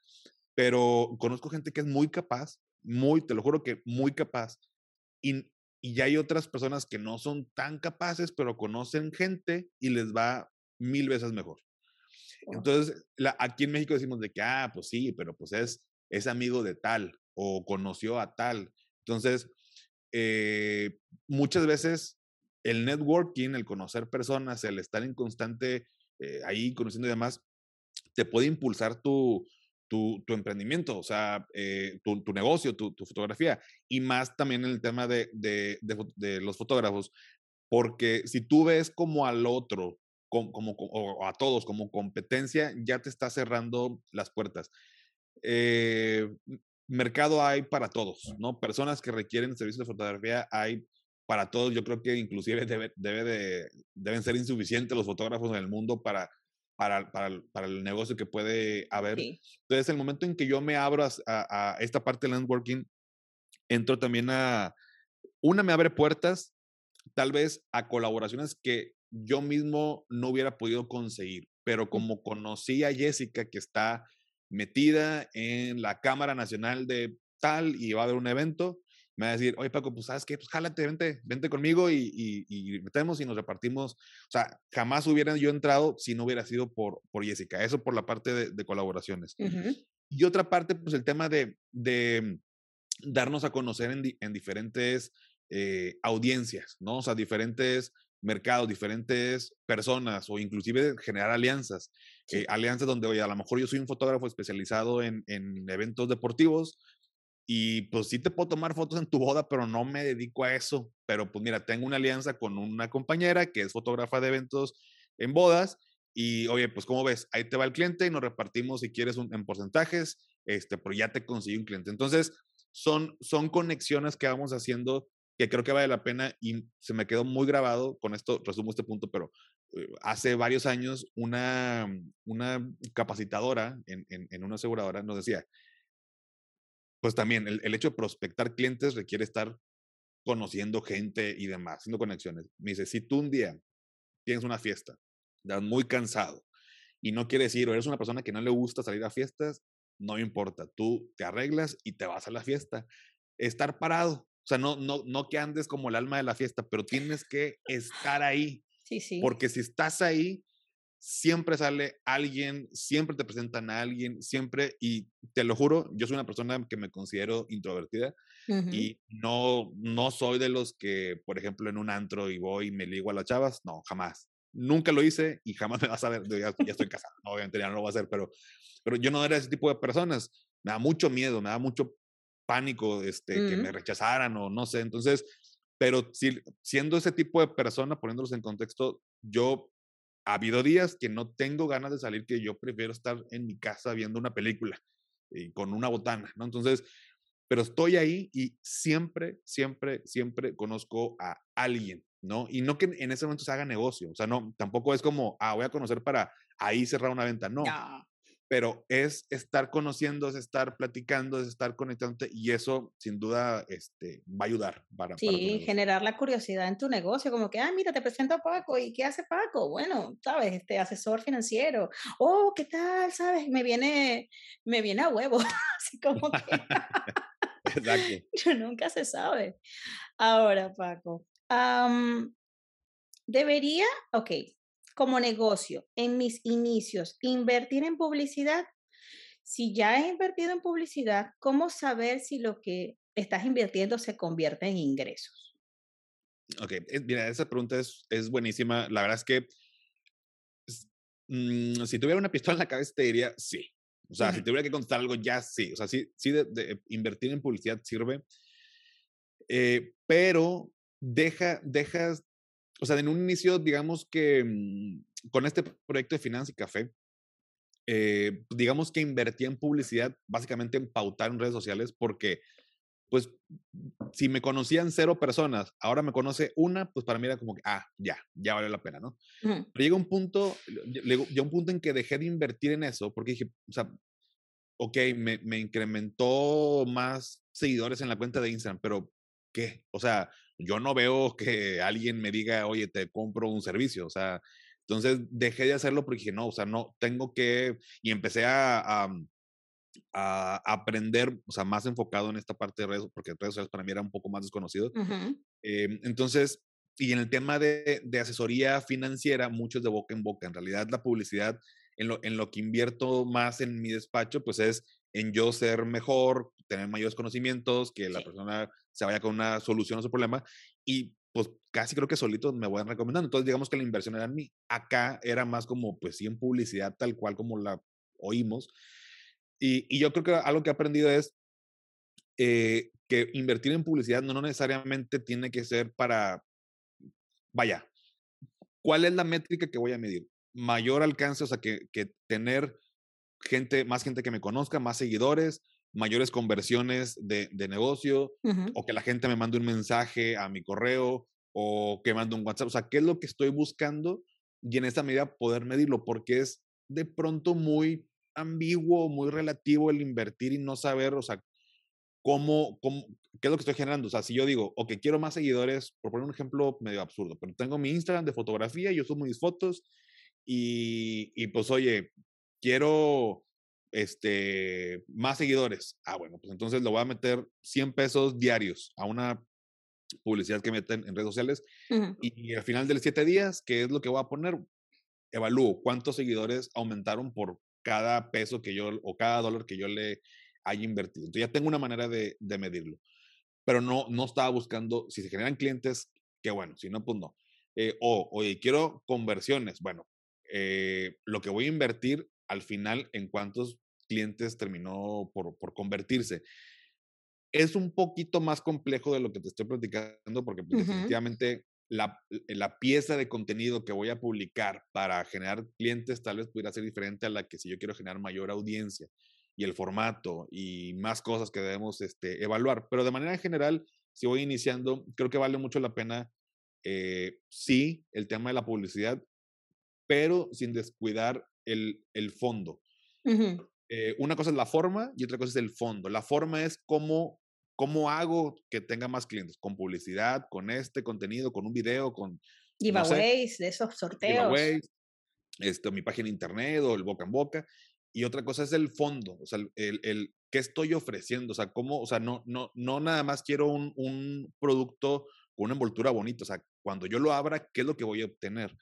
pero conozco gente que es muy capaz, muy, te lo juro que muy capaz, y, y ya hay otras personas que no son tan capaces, pero conocen gente y les va mil veces mejor. Entonces, la, aquí en México decimos de que, ah, pues sí, pero pues es, es amigo de tal o conoció a tal. Entonces, eh, muchas veces el networking, el conocer personas, el estar en constante eh, ahí conociendo y demás, te puede impulsar tu, tu, emprendimiento, o sea, eh, tu, negocio, tu, fotografía, y más también en el tema de, de, de, los fotógrafos, porque si tú ves como al otro, como, como, o a todos como competencia, ya te está cerrando las puertas. Eh, mercado hay para todos, ¿no? Personas que requieren servicios de fotografía hay para todos. Yo creo que inclusive debe, debe de, deben ser insuficientes los fotógrafos en el mundo para para, para, para, el negocio que puede haber. Entonces, el momento en que yo me abro a, a, esta parte del networking, entro también a, una me abre puertas, tal vez a colaboraciones que yo mismo no hubiera podido conseguir, pero como conocí a Jessica que está metida en la Cámara Nacional de tal y va a haber un evento, me va a decir, oye Paco, pues sabes qué, pues jálate, vente, vente conmigo y, y, y, metemos y nos repartimos. O sea, jamás hubiera yo entrado si no hubiera sido por, por Jessica, eso por la parte de, de colaboraciones. Y otra parte, pues el tema de, de darnos a conocer en, en diferentes eh, audiencias, ¿no? O sea, diferentes mercados, diferentes personas o inclusive generar alianzas. Eh, alianzas donde, oye, a lo mejor yo soy un fotógrafo especializado en, en eventos deportivos, y pues sí te puedo tomar fotos en tu boda, pero no me dedico a eso. Pero pues mira, tengo una alianza con una compañera que es fotógrafa de eventos en bodas. Y oye, pues como ves, ahí te va el cliente y nos repartimos si quieres en porcentajes, este, pero ya te conseguí un cliente. Entonces, son, son conexiones que vamos haciendo que creo que vale la pena y se me quedó muy grabado, con esto resumo este punto, pero eh, hace varios años una, una capacitadora en, en, en una aseguradora nos decía, pues también el, hecho de prospectar clientes requiere estar conociendo gente y demás, haciendo conexiones. Me dice, si tú un día tienes una fiesta, estás muy cansado y no quieres ir o eres una persona que no le gusta salir a fiestas, no importa, tú te arreglas y te vas a la fiesta. Estar parado, o sea, no, no, no que andes como el alma de la fiesta, pero tienes que estar ahí. Sí, sí. Porque si estás ahí, siempre sale alguien, siempre te presentan a alguien, siempre, y te lo juro, yo soy una persona que me considero introvertida y no, no soy de los que, por ejemplo, en un antro y voy y me ligo a las chavas, no, jamás. Nunca lo hice y jamás me vas a ver, ya, estoy casado, *laughs* obviamente ya no lo voy a hacer, pero, pero yo no era ese tipo de personas, me da mucho miedo, me da mucho pánico este, que me rechazaran o no sé, entonces, pero si, siendo ese tipo de persona, poniéndolos en contexto, yo ha habido días que no tengo ganas de salir, que yo prefiero estar en mi casa viendo una película y con una botana, ¿no? Entonces, pero estoy ahí y siempre, siempre, siempre conozco a alguien, ¿no? Y no que en ese momento se haga negocio, o sea, no, tampoco es como, ah, voy a conocer para ahí cerrar una venta, no pero es estar conociendo, es estar platicando, es estar conectándote y eso sin duda este, va a ayudar para... Sí, generar la curiosidad en tu negocio, como que, ah, mira, te presento a Paco, ¿y qué hace Paco? Bueno, sabes, este asesor financiero, oh, ¿qué tal? ¿Sabes? Me viene, me viene a huevo, *laughs* así como que... *laughs* Exacto. *laughs* nunca se sabe. Ahora, Paco, debería, ok, como negocio, en mis inicios, invertir en publicidad, si ya has invertido en publicidad, ¿cómo saber si lo que estás invirtiendo se convierte en ingresos? Ok, mira, esa pregunta es, es buenísima. La verdad es que mm, si tuviera una pistola en la cabeza te diría sí. O sea, si tuviera que contar algo ya sí. O sea, sí, sí de, invertir en publicidad sirve. Eh, pero deja, dejas, o sea, en un inicio, digamos que mm, con este proyecto de Finanza y Café, eh, digamos que invertí en publicidad, básicamente en pautar en redes sociales, porque pues si me conocían cero personas, ahora me conoce una, pues para mí era como que, ah, ya, ya vale la pena, ¿no? Pero llega un punto, llegó un punto en que dejé de invertir en eso, porque dije, o sea, ok, me, me incrementó más seguidores en la cuenta de Instagram, pero ¿qué? O sea, yo no veo que alguien me diga, oye, te compro un servicio, o sea, entonces dejé de hacerlo porque dije, no, o sea, no, tengo que, y empecé a, a, aprender, o sea, más enfocado en esta parte de redes, porque redes sociales para mí era un poco más desconocido. Em, entonces, y en el tema de, de, asesoría financiera, muchos de boca en boca. En realidad, la publicidad, en lo, en lo que invierto más en mi despacho, pues es en yo ser mejor, tener mayores conocimientos, que la persona se vaya con una solución a su problema. Y pues casi creo que solito me voy recomendando. Entonces, digamos que la inversión era en mí. Acá era más como, pues sí, en publicidad tal cual como la oímos. Y, y yo creo que algo que he aprendido es eh, que invertir en publicidad no, no necesariamente tiene que ser para, vaya, ¿cuál es la métrica que voy a medir? Mayor alcance, o sea, que, que tener gente, más gente que me conozca, más seguidores, mayores conversiones de, de negocio, o que la gente me mande un mensaje a mi correo, o que mande un WhatsApp. O sea, ¿qué es lo que estoy buscando? Y en esta medida poder medirlo, porque es de pronto muy ambiguo, muy relativo el invertir y no saber, o sea, cómo, cómo, qué es lo que estoy generando. O sea, si yo digo, ok, quiero más seguidores, por poner un ejemplo medio absurdo, pero tengo mi Instagram de fotografía, yo subo mis fotos y, y pues, oye, quiero este, más seguidores. Ah, bueno, pues entonces lo voy a meter 100 pesos diarios a una publicidad que meten en redes sociales y, al final de los 7 días, ¿qué es lo que voy a poner? Evalúo cuántos seguidores aumentaron por cada peso que yo o cada dólar que yo le haya invertido. Entonces ya tengo una manera de, de medirlo, pero no, no estaba buscando, si se generan clientes, qué bueno, si no, pues no. Eh, o, oye, quiero conversiones. Bueno, eh, lo que voy a invertir al final en cuántos clientes terminó por, por, convertirse. Es un poquito más complejo de lo que te estoy platicando porque pues, definitivamente la, la, pieza de contenido que voy a publicar para generar clientes tal vez pudiera ser diferente a la que si yo quiero generar mayor audiencia y el formato y más cosas que debemos este, evaluar. Pero de manera general, si voy iniciando, creo que vale mucho la pena, eh, sí, el tema de la publicidad, pero sin descuidar el, el fondo. Eh, una cosa es la forma y otra cosa es el fondo. La forma es cómo ¿Cómo hago que tenga más clientes? Con publicidad, con este contenido, con un video, con... Giveaways, de esos sorteos. Giveaways, esto, mi página de internet o el boca en boca. Y otra cosa es el fondo, o sea, el, el, qué estoy ofreciendo, o sea, cómo, o sea, no, no, no nada más quiero un, un producto con una envoltura bonita, o sea, cuando yo lo abra, ¿qué es lo que voy a obtener?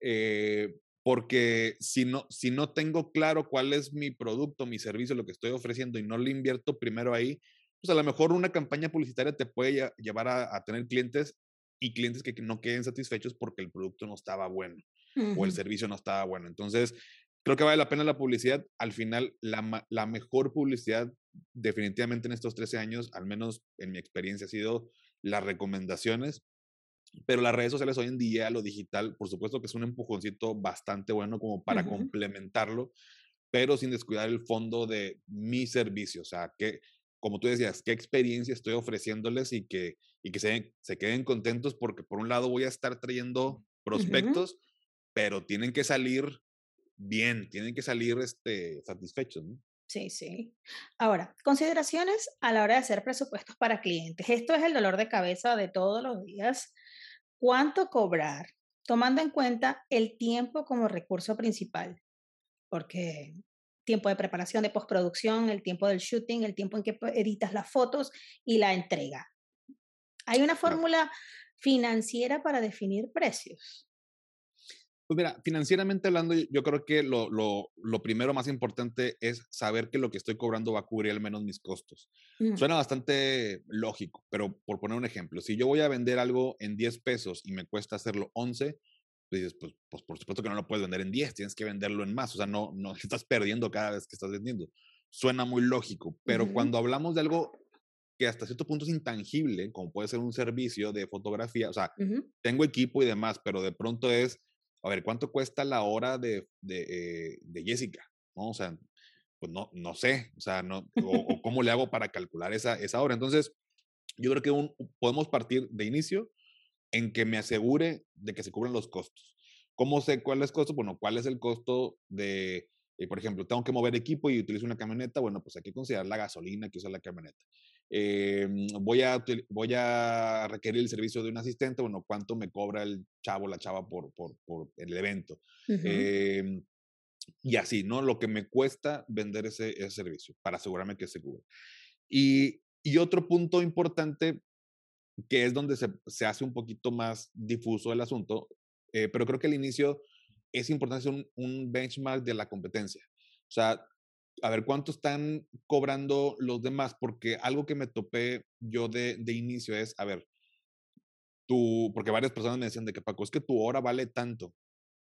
Eh, porque si no, si no tengo claro cuál es mi producto, mi servicio, lo que estoy ofreciendo y no le invierto primero ahí, pues a lo mejor una campaña publicitaria te puede llevar a, tener clientes y clientes que no queden satisfechos porque el producto no estaba bueno o el servicio no estaba bueno. Entonces, creo que vale la pena la publicidad. Al final, la, la, mejor publicidad definitivamente en estos 13 años, al menos en mi experiencia, ha sido las recomendaciones. Pero las redes sociales hoy en día, lo digital, por supuesto que es un empujoncito bastante bueno como para complementarlo, pero sin descuidar el fondo de mi servicio. O sea, que como tú decías, qué experiencia estoy ofreciéndoles y que, y que se, se queden contentos porque por un lado voy a estar trayendo prospectos, pero tienen que salir bien, tienen que salir este, satisfechos. ¿no? Sí, sí. Ahora, consideraciones a la hora de hacer presupuestos para clientes. Esto es el dolor de cabeza de todos los días. ¿Cuánto cobrar? Tomando en cuenta el tiempo como recurso principal. Porque tiempo de preparación de postproducción, el tiempo del shooting, el tiempo en que editas las fotos y la entrega. ¿Hay una fórmula financiera para definir precios? Pues mira, financieramente hablando, yo creo que lo, lo, lo, primero más importante es saber que lo que estoy cobrando va a cubrir al menos mis costos. Suena bastante lógico, pero por poner un ejemplo, si yo voy a vender algo en 10 pesos y me cuesta hacerlo 11, pues dices, pues, pues, por supuesto que no lo puedes vender en 10, tienes que venderlo en más, o sea, no, no *laughs* estás perdiendo cada vez que estás vendiendo. Suena muy lógico, pero cuando hablamos de algo que hasta cierto punto es intangible, como puede ser un servicio de fotografía, o sea, tengo equipo y demás, pero de pronto es a ver, ¿cuánto cuesta la hora de, de, eh, de Jessica? ¿No? O sea, pues no, no sé, o sea, no, o, *laughs* cómo le hago para calcular esa, esa hora. Entonces, yo creo que podemos partir de inicio en que me asegure de que se cubren los costos. ¿Cómo sé cuál es el costo? Bueno, ¿cuál es el costo de, eh, por ejemplo, tengo que mover equipo y utilizo una camioneta? Bueno, pues hay que considerar la gasolina que usa la camioneta. Eh, voy, a, voy a requerir el servicio de un asistente, bueno, ¿cuánto me cobra el chavo, la chava por, por, por el evento? Em, y así, ¿no? Lo que me cuesta vender ese, ese servicio para asegurarme que se cubre. Y, y, otro punto importante, que es donde se, se, hace un poquito más difuso el asunto, eh, pero creo que al inicio es importante hacer un, un benchmark de la competencia. O sea, a ver cuánto están cobrando los demás, porque algo que me topé yo de, de inicio es, a ver, tú, porque varias personas me decían de que Paco, es que tu hora vale tanto.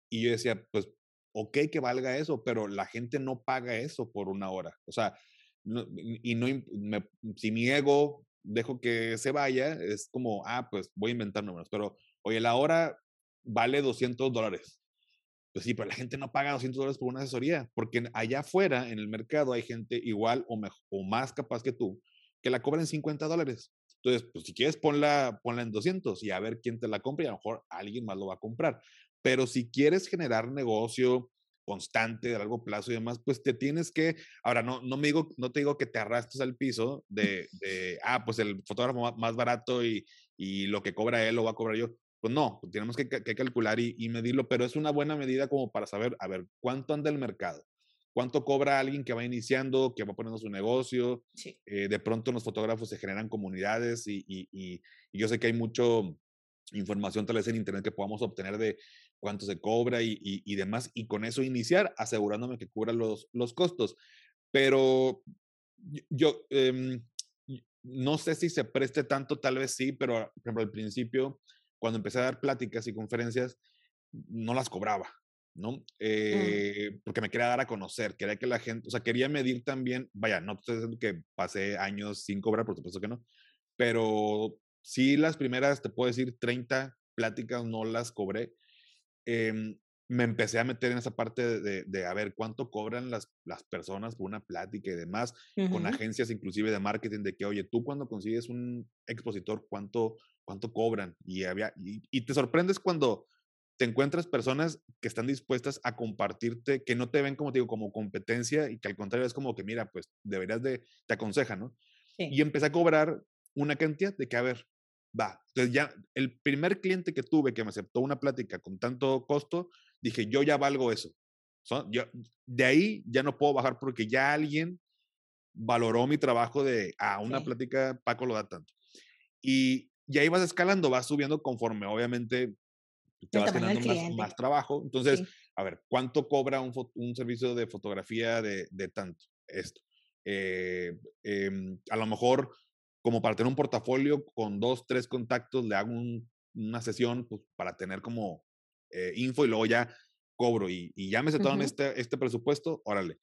Y yo decía, pues, ok que valga eso, pero la gente no paga eso por una hora. O sea, y no, si mi ego dejo que se vaya, es como, ah, pues voy a inventar números, pero oye, la hora vale 200 dólares. Pues sí, pero la gente no paga 200 dólares por una asesoría, porque allá afuera, en el mercado, hay gente igual o, mejor, o más capaz que tú, que la cobran 50 dólares. Entonces, pues si quieres, ponla, ponla en 200 y a ver quién te la compra y a lo mejor alguien más lo va a comprar. Pero si quieres generar negocio constante, de largo plazo y demás, pues te tienes que, ahora no, no, me digo, no te digo que te arrastres al piso de, *laughs* de ah, pues el fotógrafo más barato y, y lo que cobra él lo va a cobrar yo pues no, pues, tenemos que, calcular y, medirlo, pero es una buena medida como para saber, a ver, cuánto anda el mercado, cuánto cobra alguien que va iniciando, que va poniendo su negocio. Eh, de pronto los fotógrafos se generan comunidades y, yo sé que hay mucho información tal vez en internet que podamos obtener de cuánto se cobra y, demás, y con eso iniciar asegurándome que cubra los, los costos. Pero yo em, no sé si se preste tanto, tal vez sí, pero por ejemplo al principio cuando empecé a dar pláticas y conferencias, no las cobraba, ¿no? Mm. Eh, porque me quería dar a conocer, quería que la gente, o sea, quería medir también, vaya, no estoy diciendo que pasé años sin cobrar, por supuesto que no, pero sí las primeras, te puedo decir, 30 pláticas no las cobré. Em, me empecé a meter en esa parte de, de, a ver cuánto cobran las, las personas por una plática y demás, con agencias inclusive de marketing, de que, oye, tú cuando consigues un expositor, ¿cuánto, cuánto cobran? Y, había, y, te sorprendes cuando te encuentras personas que están dispuestas a compartirte, que no te ven como te digo, como competencia y que al contrario es como que, mira, pues deberías de, te aconsejan, ¿no? Y empecé a cobrar una cantidad de que, a ver, va. Entonces ya el primer cliente que tuve que me aceptó una plática con tanto costo, dije, yo ya valgo eso. yo, de ahí ya no puedo bajar porque ya alguien valoró mi trabajo de, a ah, una plática, Paco lo da tanto. Y, y ahí vas escalando, vas subiendo conforme obviamente te vas ganando más, más, trabajo. Entonces, a ver, ¿cuánto cobra un, un servicio de fotografía de, de tanto? Esto. Eh, em, a lo mejor, como para tener un portafolio con dos, tres contactos, le hago una sesión pues, para tener como eh, info y luego ya cobro y, y ya me setaron este, este presupuesto, órale,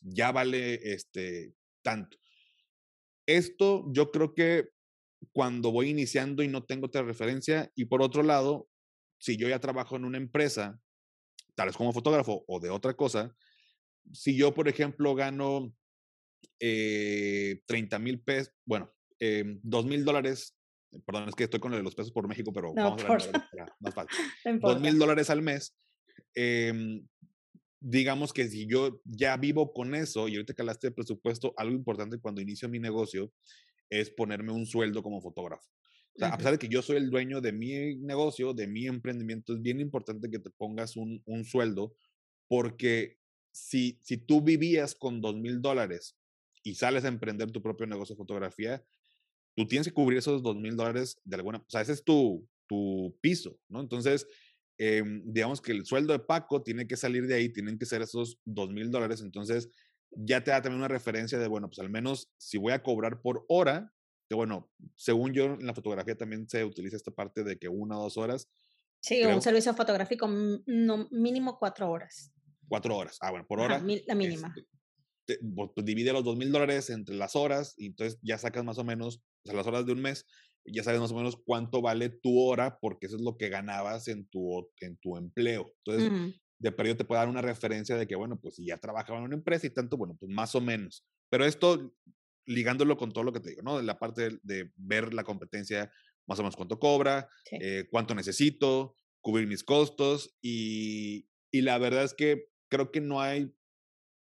ya vale este tanto. Esto yo creo que cuando voy iniciando y no tengo otra referencia y por otro lado, si yo ya trabajo en una empresa, tal vez como fotógrafo o de otra cosa, si yo, por ejemplo, gano eh, 30 mil pesos, bueno, eh, 2 mil dólares Perdón, es que estoy con los pesos por México, pero vamos a ver más fácil. *laughs* Dos mil dólares al mes. Em, digamos que si yo ya vivo con eso y ahorita que hablaste de presupuesto, algo importante cuando inicio mi negocio es ponerme un sueldo como fotógrafo. O sea, a pesar de que yo soy el dueño de mi negocio, de mi emprendimiento, es bien importante que te pongas un, un sueldo porque si, si tú vivías con dos mil dólares y sales a emprender tu propio negocio de fotografía, tú tienes que cubrir esos dos mil dólares de alguna, o sea, ese es tu, tu piso, ¿no? Entonces, em, digamos que el sueldo de Paco tiene que salir de ahí, tienen que ser esos dos mil dólares, entonces ya te da también una referencia de, bueno, pues al menos si voy a cobrar por hora, que bueno, según yo en la fotografía también se utiliza esta parte de que una o dos horas. Sí, un servicio fotográfico no, mínimo cuatro horas. Cuatro horas, ah, bueno, por hora. la mínima. Este, pues, divide los dos mil dólares entre las horas y entonces ya sacas más o menos, o sea, las horas de un mes, ya sabes más o menos cuánto vale tu hora porque eso es lo que ganabas en tu, en tu empleo. Entonces, de periodo te puede dar una referencia de que, bueno, pues si ya trabajaba en una empresa y tanto, bueno, pues más o menos. Pero esto ligándolo con todo lo que te digo, ¿no? De la parte de, ver la competencia, más o menos cuánto cobra, eh, cuánto necesito, cubrir mis costos y, y, la verdad es que creo que no hay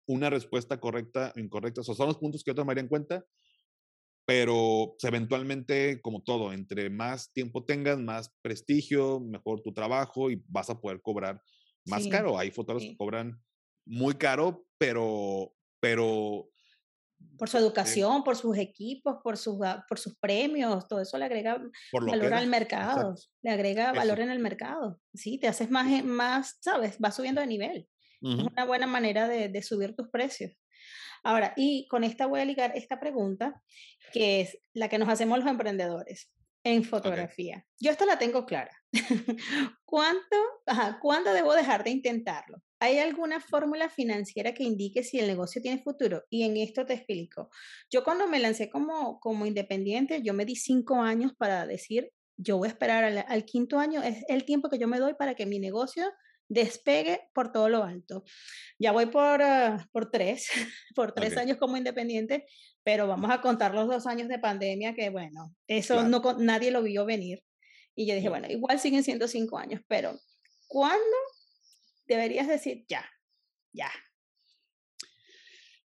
una respuesta correcta o incorrecta. O sea, son los puntos que yo tomaría en cuenta, pero pues, eventualmente, como todo, entre más tiempo tengas, más prestigio, mejor tu trabajo y vas a poder cobrar más caro. Hay fotógrafos que cobran muy caro, pero, pero por su educación, por sus equipos, por sus, por sus premios, todo eso le agrega valor al mercado, le agrega valor en el mercado. Sí, te haces más, más, ¿sabes? Vas subiendo de nivel. Es una buena manera de, de, subir tus precios. Ahora, y con esta voy a ligar esta pregunta, que es la que nos hacemos los emprendedores en fotografía. Yo esta la tengo clara. *laughs* ¿Cuánto, ¿Cuándo debo dejar de intentarlo? ¿Hay alguna fórmula financiera que indique si el negocio tiene futuro? Y en esto te explico. Yo cuando me lancé como, como independiente, yo me di cinco años para decir, yo voy a esperar al, quinto año, es el tiempo que yo me doy para que mi negocio despegue por todo lo alto. Ya voy por, ah, por tres, *laughs* por tres años como independiente, pero vamos a contar los dos años de pandemia que, bueno, eso no, nadie lo vio venir. Y yo dije, bueno, igual siguen siendo cinco años, pero ¿cuándo deberías decir ya, ya?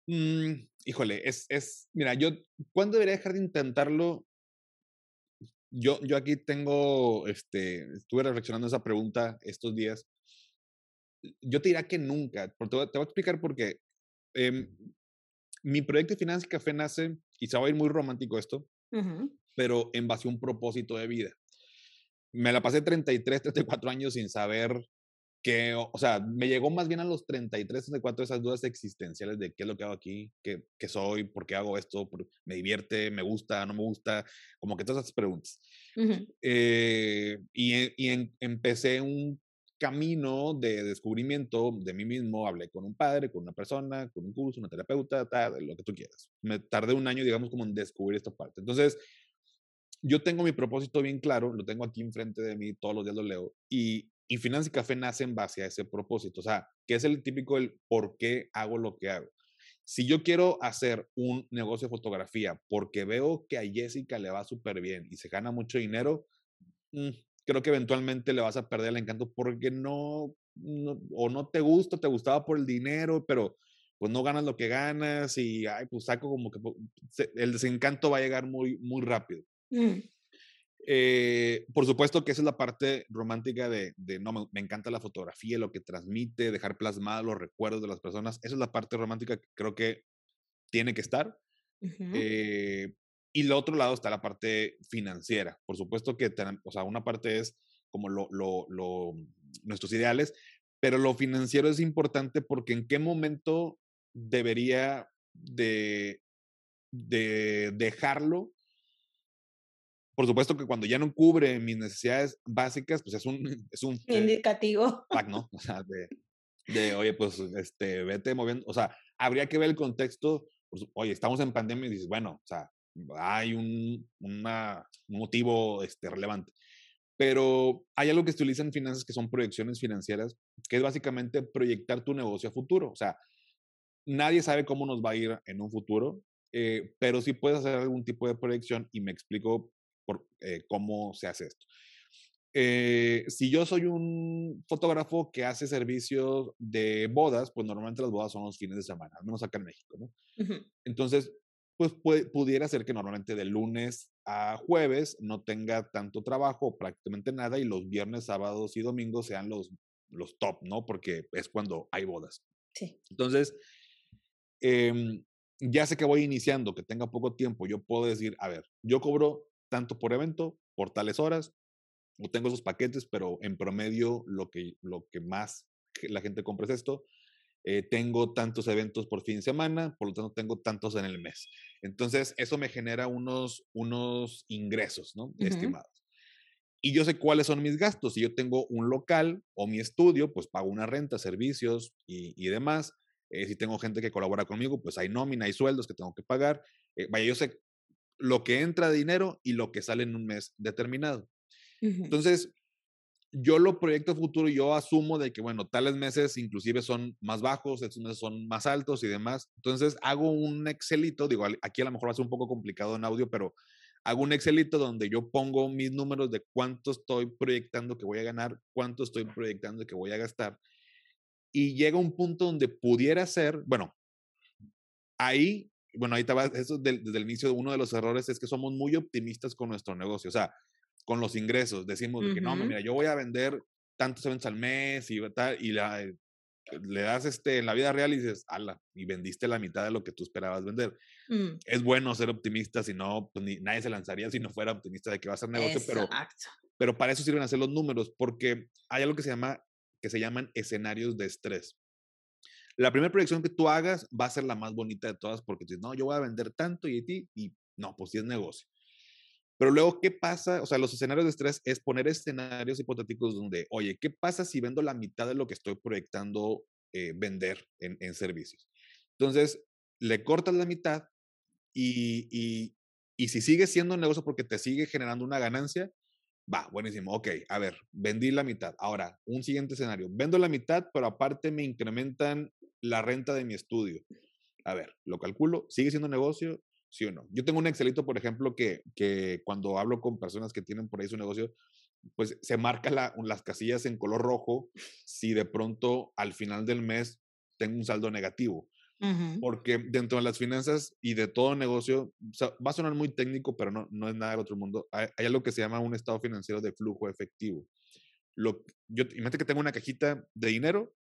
Mm, híjole, es, es, mira, yo, ¿cuándo debería dejar de intentarlo? Yo, yo aquí tengo, este, estuve reflexionando esa pregunta estos días. Yo te diría que nunca, porque te, voy, a explicar por qué. Em, mi proyecto de Finanzas Café nace, y se va a ir muy romántico esto, pero en base a un propósito de vida. Me la pasé 33, 34 años sin saber que, o sea, me llegó más bien a los 33, 34 esas dudas existenciales de qué es lo que hago aquí, qué, qué soy, por qué hago esto, me divierte, me gusta, no me gusta, como que todas esas preguntas. Eh, y, y empecé un camino de descubrimiento de mí mismo. Hablé con un padre, con una persona, con un curso, una terapeuta, tal, lo que tú quieras. Me tardé un año, digamos, como en descubrir esta parte. Entonces, yo tengo mi propósito bien claro, lo tengo aquí enfrente de mí, todos los días lo leo, y y Finanza y Café nace en base a ese propósito, o sea, que es el típico el por qué hago lo que hago. Si yo quiero hacer un negocio de fotografía porque veo que a Jessica le va súper bien y se gana mucho dinero, mm, creo que eventualmente le vas a perder el encanto porque no, o no te gusta, te gustaba por el dinero, pero pues no ganas lo que ganas y, ay, pues saco como que el desencanto va a llegar muy, muy rápido. Mm. Eh, por supuesto que esa es la parte romántica de, no, me, encanta la fotografía, lo que transmite, dejar plasmados los recuerdos de las personas. Esa es la parte romántica que creo que tiene que estar. Eh, y el otro lado está la parte financiera. Por supuesto que, o sea, una parte es como lo, lo, nuestros ideales, pero lo financiero es importante porque en qué momento debería de, de dejarlo por supuesto que cuando ya no cubre mis necesidades básicas, pues es un... Es un eh, Indicativo. ¿no? O sea, de, oye, pues, este, vete moviendo. O sea, habría que ver el contexto. Pues, oye, estamos en pandemia y dices, bueno, o sea, hay un, una, motivo este, relevante. Pero hay algo que se utiliza en finanzas que son proyecciones financieras, que es básicamente proyectar tu negocio a futuro. O sea, nadie sabe cómo nos va a ir en un futuro, eh, pero sí puedes hacer algún tipo de proyección y me explico por eh, cómo se hace esto. Eh, si yo soy un fotógrafo que hace servicios de bodas, pues normalmente las bodas son los fines de semana, al menos acá en México, ¿no? Entonces, pues pudiera ser que normalmente de lunes a jueves no tenga tanto trabajo, prácticamente nada, y los viernes, sábados y domingos sean los, los top, ¿no? Porque es cuando hay bodas. Sí. Entonces, em, ya sé que voy iniciando, que tenga poco tiempo, yo puedo decir, a ver, yo cobro tanto por evento, por tales horas, o tengo esos paquetes, pero en promedio lo que, lo que más la gente compra es esto. Eh, tengo tantos eventos por fin de semana, por lo tanto tengo tantos en el mes. Entonces, eso me genera unos, unos ingresos, ¿no? Estimados. Y yo sé cuáles son mis gastos. Si yo tengo un local o mi estudio, pues pago una renta, servicios y, y demás. Eh, si tengo gente que colabora conmigo, pues hay nómina, hay sueldos que tengo que pagar. Eh, vaya, yo sé lo que entra de dinero y lo que sale en un mes determinado. Entonces, yo lo proyecto futuro, yo asumo de que, bueno, tales meses inclusive son más bajos, estos meses son más altos y demás. Entonces, hago un Excelito, digo, aquí a lo mejor va a ser un poco complicado en audio, pero hago un Excelito donde yo pongo mis números de cuánto estoy proyectando que voy a ganar, cuánto estoy proyectando que voy a gastar. Y llega un punto donde pudiera ser, bueno, ahí, bueno, ahí estaba, eso desde el inicio, uno de los errores es que somos muy optimistas con nuestro negocio. O sea, con los ingresos. Decimos que no, mira, yo voy a vender tantos eventos al mes y tal, y la, eh, le das este, en la vida real y dices, ala, y vendiste la mitad de lo que tú esperabas vender. Mm. Es bueno ser optimista, si no, pues ni, nadie se lanzaría si no fuera optimista de que va a ser negocio, pero, pero para eso sirven hacer los números, porque hay algo que se llama, que se llaman escenarios de estrés. La primera proyección que tú hagas va a ser la más bonita de todas porque dices, no, yo voy a vender tanto y a ti, y no, pues sí es negocio. Pero luego, ¿qué pasa? O sea, los escenarios de estrés es poner escenarios hipotéticos donde, oye, ¿qué pasa si vendo la mitad de lo que estoy proyectando eh, vender en, servicios? Entonces, le cortas la mitad y, y, si sigue siendo un negocio porque te sigue generando una ganancia, va, buenísimo, ok, a ver, vendí la mitad. Ahora, un siguiente escenario, vendo la mitad, pero aparte me incrementan la renta de mi estudio. A ver, lo calculo, sigue siendo negocio, ¿sí o no? Yo tengo un Excelito, por ejemplo, que, que cuando hablo con personas que tienen por ahí su negocio, pues se marca la, las casillas en color rojo si de pronto al final del mes tengo un saldo negativo. Porque dentro de las finanzas y de todo negocio, va a sonar muy técnico, pero no, no es nada del otro mundo. Hay, algo que se llama un estado financiero de flujo efectivo. Lo, yo, imagínate que tengo una cajita de dinero,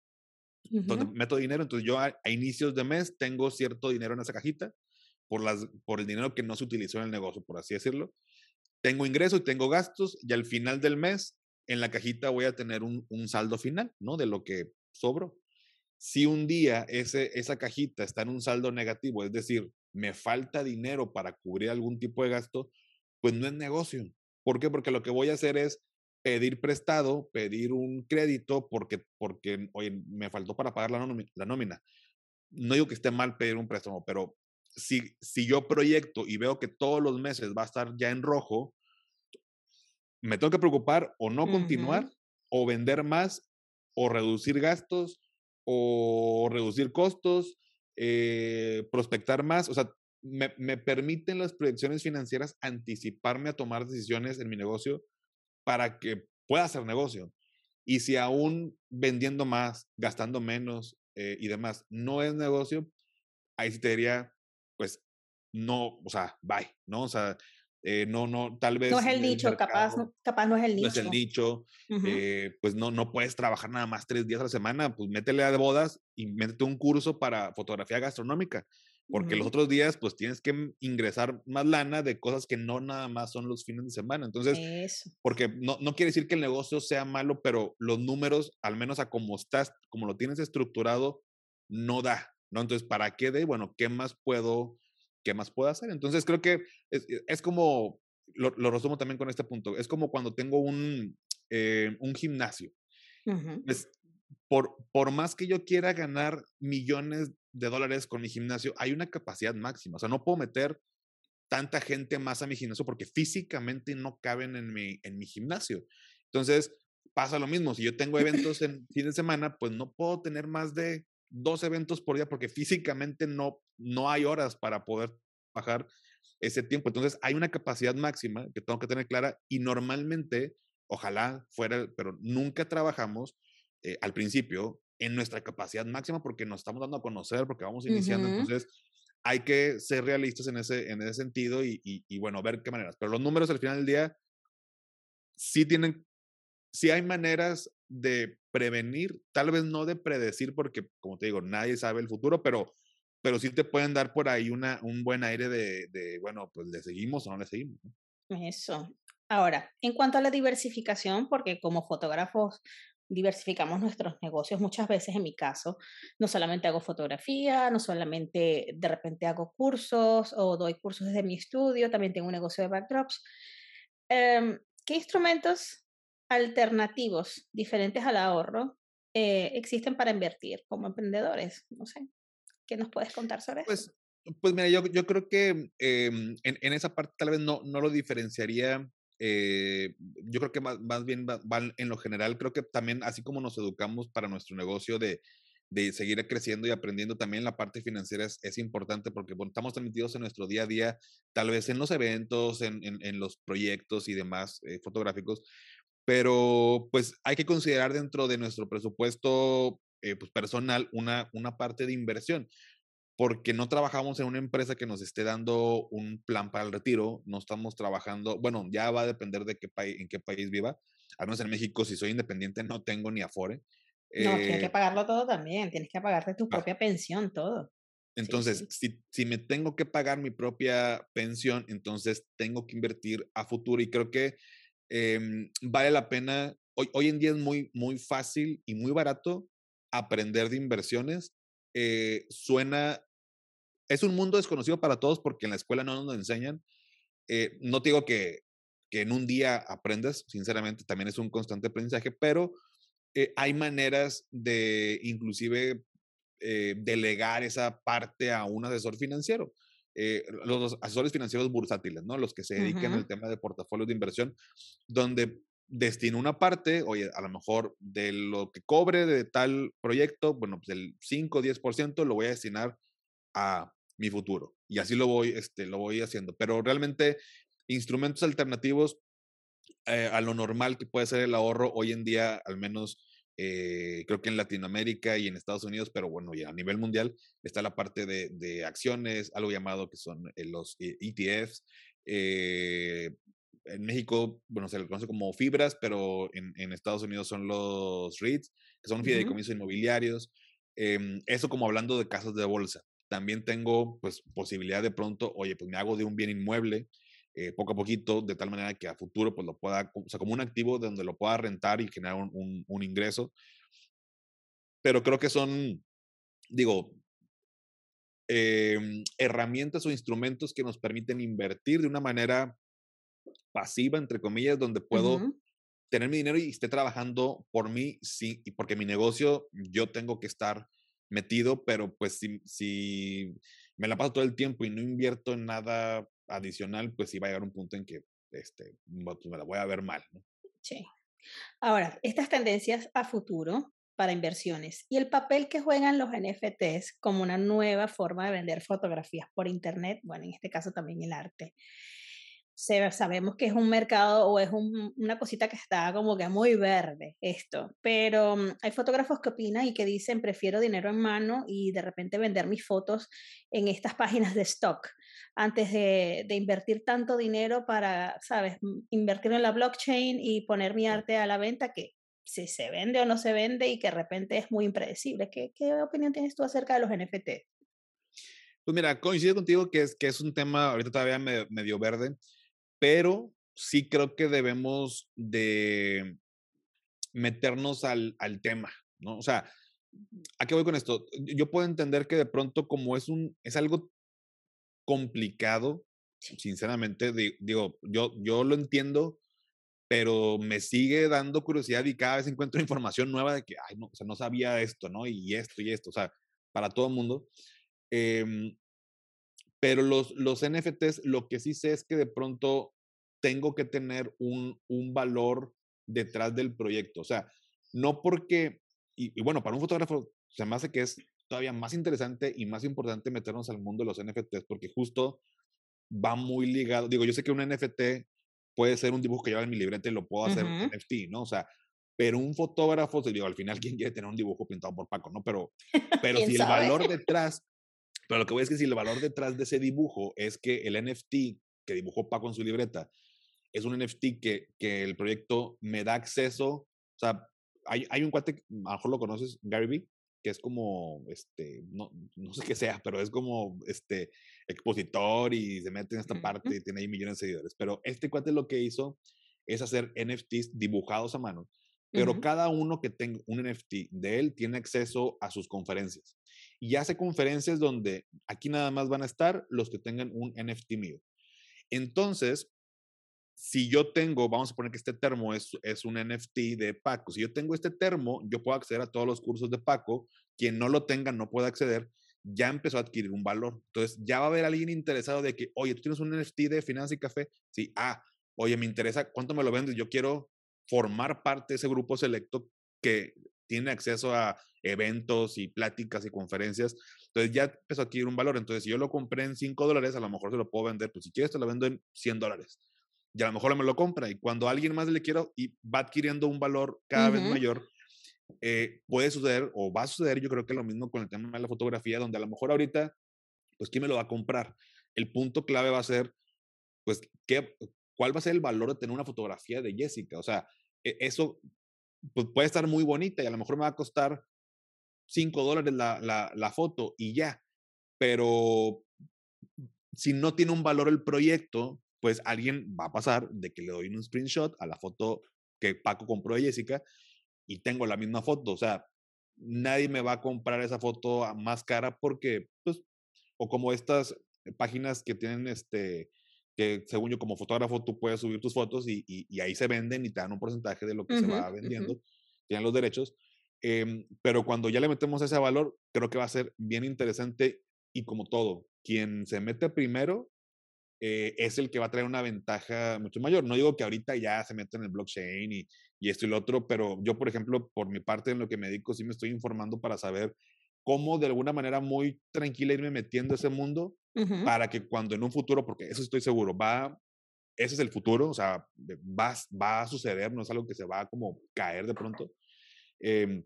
donde meto dinero, entonces yo a, inicios de mes tengo cierto dinero en esa cajita por, las, por el dinero que no se utilizó en el negocio, por así decirlo. Tengo ingresos y tengo gastos y al final del mes en la cajita voy a tener un, saldo final, ¿no? De lo que sobro. Si un día ese, esa cajita está en un saldo negativo, es decir, me falta dinero para cubrir algún tipo de gasto, pues no es negocio. ¿Por qué? Porque lo que voy a hacer es pedir prestado, pedir un crédito porque, porque oye, me faltó para pagar la la nómina. No digo que esté mal pedir un préstamo, pero si, si yo proyecto y veo que todos los meses va a estar ya en rojo, me tengo que preocupar o no continuar o vender más o reducir gastos o reducir costos, eh, prospectar más. O sea, me, me, permiten las proyecciones financieras anticiparme a tomar decisiones en mi negocio para que pueda hacer negocio. Y si aún vendiendo más, gastando menos eh, y demás no es negocio, ahí sí te diría, pues no, o sea, bye, ¿no? O sea, eh, no, no, tal vez. No es el nicho, capaz, no, capaz no es el nicho. No es el nicho, eh, pues no, no puedes trabajar nada más tres días a la semana, pues métele a bodas y métete un curso para fotografía gastronómica, porque los otros días pues tienes que ingresar más lana de cosas que no nada más son los fines de semana. Entonces, porque no, no quiere decir que el negocio sea malo, pero los números, al menos a como estás, como lo tienes estructurado, no da, ¿no? Entonces, ¿para qué de? Bueno, ¿qué más puedo, qué más puedo hacer? Entonces, creo que es, es como, lo, lo, resumo también con este punto, es como cuando tengo un, eh, un gimnasio. es, por, por más que yo quiera ganar millones de dólares con mi gimnasio, hay una capacidad máxima. O sea, no puedo meter tanta gente más a mi gimnasio porque físicamente no caben en mi, en mi gimnasio. Entonces, pasa lo mismo. Si yo tengo eventos *laughs* en fin de semana, pues no puedo tener más de dos eventos por día porque físicamente no, no hay horas para poder bajar ese tiempo. Entonces hay una capacidad máxima que tengo que tener clara y normalmente, ojalá fuera, pero nunca trabajamos eh, al principio en nuestra capacidad máxima porque nos estamos dando a conocer, porque vamos iniciando. Entonces hay que ser realistas en ese, en ese sentido y, y, y, bueno, ver qué maneras. Pero los números al final del día sí tienen, sí hay maneras de prevenir, tal vez no de predecir, porque como te digo, nadie sabe el futuro, pero, pero sí te pueden dar por ahí una, un buen aire de, bueno, pues le seguimos o no le seguimos. Eso. Ahora, en cuanto a la diversificación, porque como fotógrafos diversificamos nuestros negocios muchas veces, en mi caso, no solamente hago fotografía, no solamente de repente hago cursos o doy cursos desde mi estudio, también tengo un negocio de backdrops. Em, ¿Qué instrumentos alternativos diferentes al ahorro eh, existen para invertir como emprendedores? No sé, ¿qué nos puedes contar sobre eso? Pues, pues mira, yo, yo creo que em, en, en, esa parte tal vez no, no lo diferenciaría eh, yo creo que más, más bien va, en lo general, creo que también así como nos educamos para nuestro negocio de, de seguir creciendo y aprendiendo, también la parte financiera es, es importante porque bueno, estamos transmitidos en nuestro día a día, tal vez en los eventos, en, en, en los proyectos y demás eh, fotográficos, pero pues hay que considerar dentro de nuestro presupuesto eh, pues, personal una, una parte de inversión porque no trabajamos en una empresa que nos esté dando un plan para el retiro, no estamos trabajando, bueno, ya va a depender de qué país, en qué país viva. Al menos en México, si soy independiente, no tengo ni Afore. No, tienes que eh pagarlo todo también, tienes que pagarte tu propia pensión, todo. Entonces, Si, si me tengo que pagar mi propia pensión, entonces tengo que invertir a futuro y creo que eh, vale la pena. Hoy, hoy en día es muy, muy fácil y muy barato aprender de inversiones eh, suena, es un mundo desconocido para todos porque en la escuela no nos enseñan. Eh, no te digo que, que, en un día aprendes, sinceramente, también es un constante aprendizaje, pero eh, hay maneras de inclusive delegar esa parte a un asesor financiero. Los asesores financieros bursátiles, ¿no? Los que se dedican al tema de portafolios de inversión, donde destino una parte, oye, a lo mejor de lo que cobre de tal proyecto, bueno, pues el 5 o 10% lo voy a destinar a mi futuro. Y así lo voy, este, lo voy haciendo. Pero realmente instrumentos alternativos eh, a lo normal que puede ser el ahorro hoy en día, al menos eh, creo que en Latinoamérica y en Estados Unidos, pero bueno, y a nivel mundial, está la parte de, de acciones, algo llamado que son eh, los ETFs, en México, bueno, se le conoce como fibras, pero en, en Estados Unidos son los REITs, que son fideicomisos inmobiliarios. Eh, eso como hablando de casas de bolsa. También tengo, pues, posibilidad de pronto, oye, pues me hago de un bien inmueble, eh, poco a poquito, de tal manera que a futuro, pues lo pueda, o sea, como un activo donde lo pueda rentar y generar un, un, un ingreso. Pero creo que son, digo, eh, herramientas o instrumentos que nos permiten invertir de una manera pasiva, entre comillas, donde puedo tener mi dinero y esté trabajando por mí, sí, y porque mi negocio yo tengo que estar metido, pero pues si, si me la paso todo el tiempo y no invierto en nada adicional, pues sí va a llegar un punto en que este, pues, me la voy a ver mal. Sí. Ahora, estas tendencias a futuro para inversiones y el papel que juegan los NFTs como una nueva forma de vender fotografías por Internet, bueno, en este caso también el arte sabemos que es un mercado o es una cosita que está como que muy verde esto, pero mm, hay fotógrafos que opinan y que dicen prefiero dinero en mano y de repente vender mis fotos en estas páginas de stock antes de, de invertir tanto dinero para, sabes, invertir en la blockchain y poner mi arte a la venta que si se vende o no se vende y que de repente es muy impredecible. ¿Qué, qué opinión tienes tú acerca de los NFT? Pues mira, coincido contigo que es, que es un tema ahorita todavía medio verde pero sí creo que debemos de meternos al, al tema, ¿no? O sea, ¿a qué voy con esto? Yo puedo entender que de pronto como es un, es algo complicado, sinceramente, digo, yo, yo lo entiendo, pero me sigue dando curiosidad y cada vez encuentro *laughs* información nueva de que, ay, no, o sea, no sabía esto, ¿no? Y esto y esto, o sea, para todo el mundo. Eh, pero los, los NFTs, lo que sí sé es que de pronto tengo que tener un, un valor detrás del proyecto. O sea, no porque, y, bueno, para un fotógrafo se me hace que es todavía más interesante y más importante meternos al mundo de los NFTs porque justo va muy ligado. Digo, yo sé que un NFT puede ser un dibujo que lleva en mi libreta y lo puedo hacer NFT, ¿no? O sea, pero un fotógrafo, digo, al final, ¿quién quiere tener un dibujo pintado por Paco, no? Pero, *laughs* pero si el valor *laughs* detrás pero lo que voy es que si el valor detrás de ese dibujo es que el NFT que dibujó Paco en su libreta es un NFT que, que el proyecto me da acceso, o sea, hay, hay un cuate, a lo mejor lo conoces, Gary Vee, que es como, este, no, no sé qué sea, pero es como, este, expositor y se mete en esta parte y tiene ahí millones de seguidores. Pero este cuate lo que hizo es hacer NFTs dibujados a mano, pero cada uno que tenga un NFT de él tiene acceso a sus conferencias. Y hace conferencias donde aquí nada más van a estar los que tengan un NFT mío. Entonces, si yo tengo, vamos a poner que este termo es, es un NFT de Paco, si yo tengo este termo, yo puedo acceder a todos los cursos de Paco, quien no lo tenga no puede acceder, ya empezó a adquirir un valor. Entonces, ya va a haber alguien interesado de que, oye, tú tienes un NFT de Finanzas y Café, sí, ah, oye, me interesa, ¿cuánto me lo vendes? Yo quiero formar parte de ese grupo selecto que tiene acceso a eventos y pláticas y conferencias. Entonces ya empezó a adquirir un valor. Entonces, si yo lo compré en 5 dólares, a lo mejor se lo puedo vender. Pues si quieres, te lo vendo en 100 dólares y a lo mejor me lo compra. Y cuando alguien más le quiero y va adquiriendo un valor cada vez mayor, eh, puede suceder o va a suceder, yo creo que lo mismo con el tema de la fotografía, donde a lo mejor ahorita, pues, ¿quién me lo va a comprar? El punto clave va a ser, pues, ¿qué, ¿cuál va a ser el valor de tener una fotografía de Jessica? O sea, e, eso pues, puede estar muy bonita y a lo mejor me va a costar 5 dólares la, la, la foto y ya, pero si no tiene un valor el proyecto, pues alguien va a pasar de que le doy un screenshot a la foto que Paco compró de Jessica y tengo la misma foto. O sea, nadie me va a comprar esa foto más cara porque, pues, o como estas páginas que tienen este, que según yo como fotógrafo tú puedes subir tus fotos y, y, ahí se venden y te dan un porcentaje de lo que se va vendiendo, tienen los derechos. Em, pero cuando ya le metemos ese valor, creo que va a ser bien interesante y como todo, quien se mete primero eh, es el que va a traer una ventaja mucho mayor. No digo que ahorita ya se meta en el blockchain y, y esto y lo otro, pero yo, por ejemplo, por mi parte en lo que me dedico, sí me estoy informando para saber cómo de alguna manera muy tranquila irme metiendo a ese mundo para que cuando en un futuro, porque eso estoy seguro, va, ese es el futuro, o sea, va, va a suceder, no es algo que se va a como caer de pronto, em,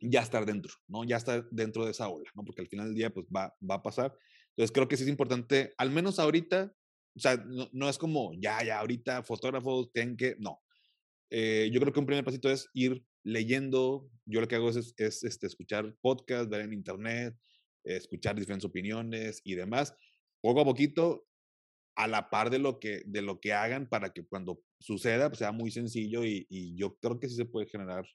ya estar dentro, ¿no? Ya estar dentro de esa ola, ¿no? Porque al final del día, pues va, va a pasar. Entonces creo que sí es importante, al menos ahorita, o sea, no, es como, ya, ya, ahorita fotógrafos tienen que, no. Eh, yo creo que un primer pasito es ir leyendo. Yo lo que hago es, es este, escuchar podcasts, ver en internet, escuchar diferentes opiniones y demás. Poco a poquito, a la par de lo que, de lo que hagan para que cuando suceda pues, sea muy sencillo y, y, yo creo que sí se puede generar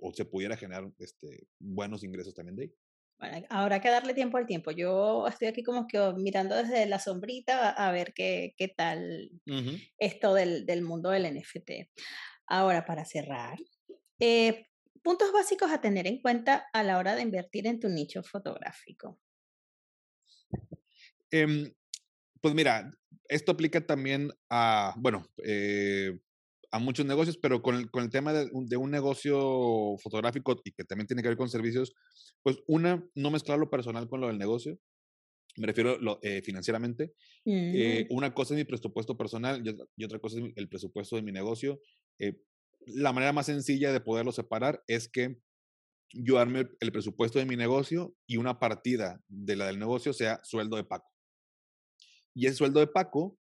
o se pudiera generar este, buenos ingresos también de ahí. Bueno, habrá que darle tiempo al tiempo. Yo estoy aquí como que mirando desde la sombrita a, ver qué, qué tal esto del, del, mundo del NFT. Ahora, para cerrar, eh, puntos básicos a tener en cuenta a la hora de invertir en tu nicho fotográfico. Em, pues mira, esto aplica también a, bueno, eh, a muchos negocios, pero con el, con el tema de un, de un, negocio fotográfico y que también tiene que ver con servicios, pues una, no mezclar lo personal con lo del negocio, me refiero lo, eh, financieramente. Eh, mm. una cosa es mi presupuesto personal y, otra cosa es el presupuesto de mi negocio. Eh, la manera más sencilla de poderlo separar es que yo arme el presupuesto de mi negocio y una partida de la del negocio sea sueldo de Paco. Y ese sueldo de Paco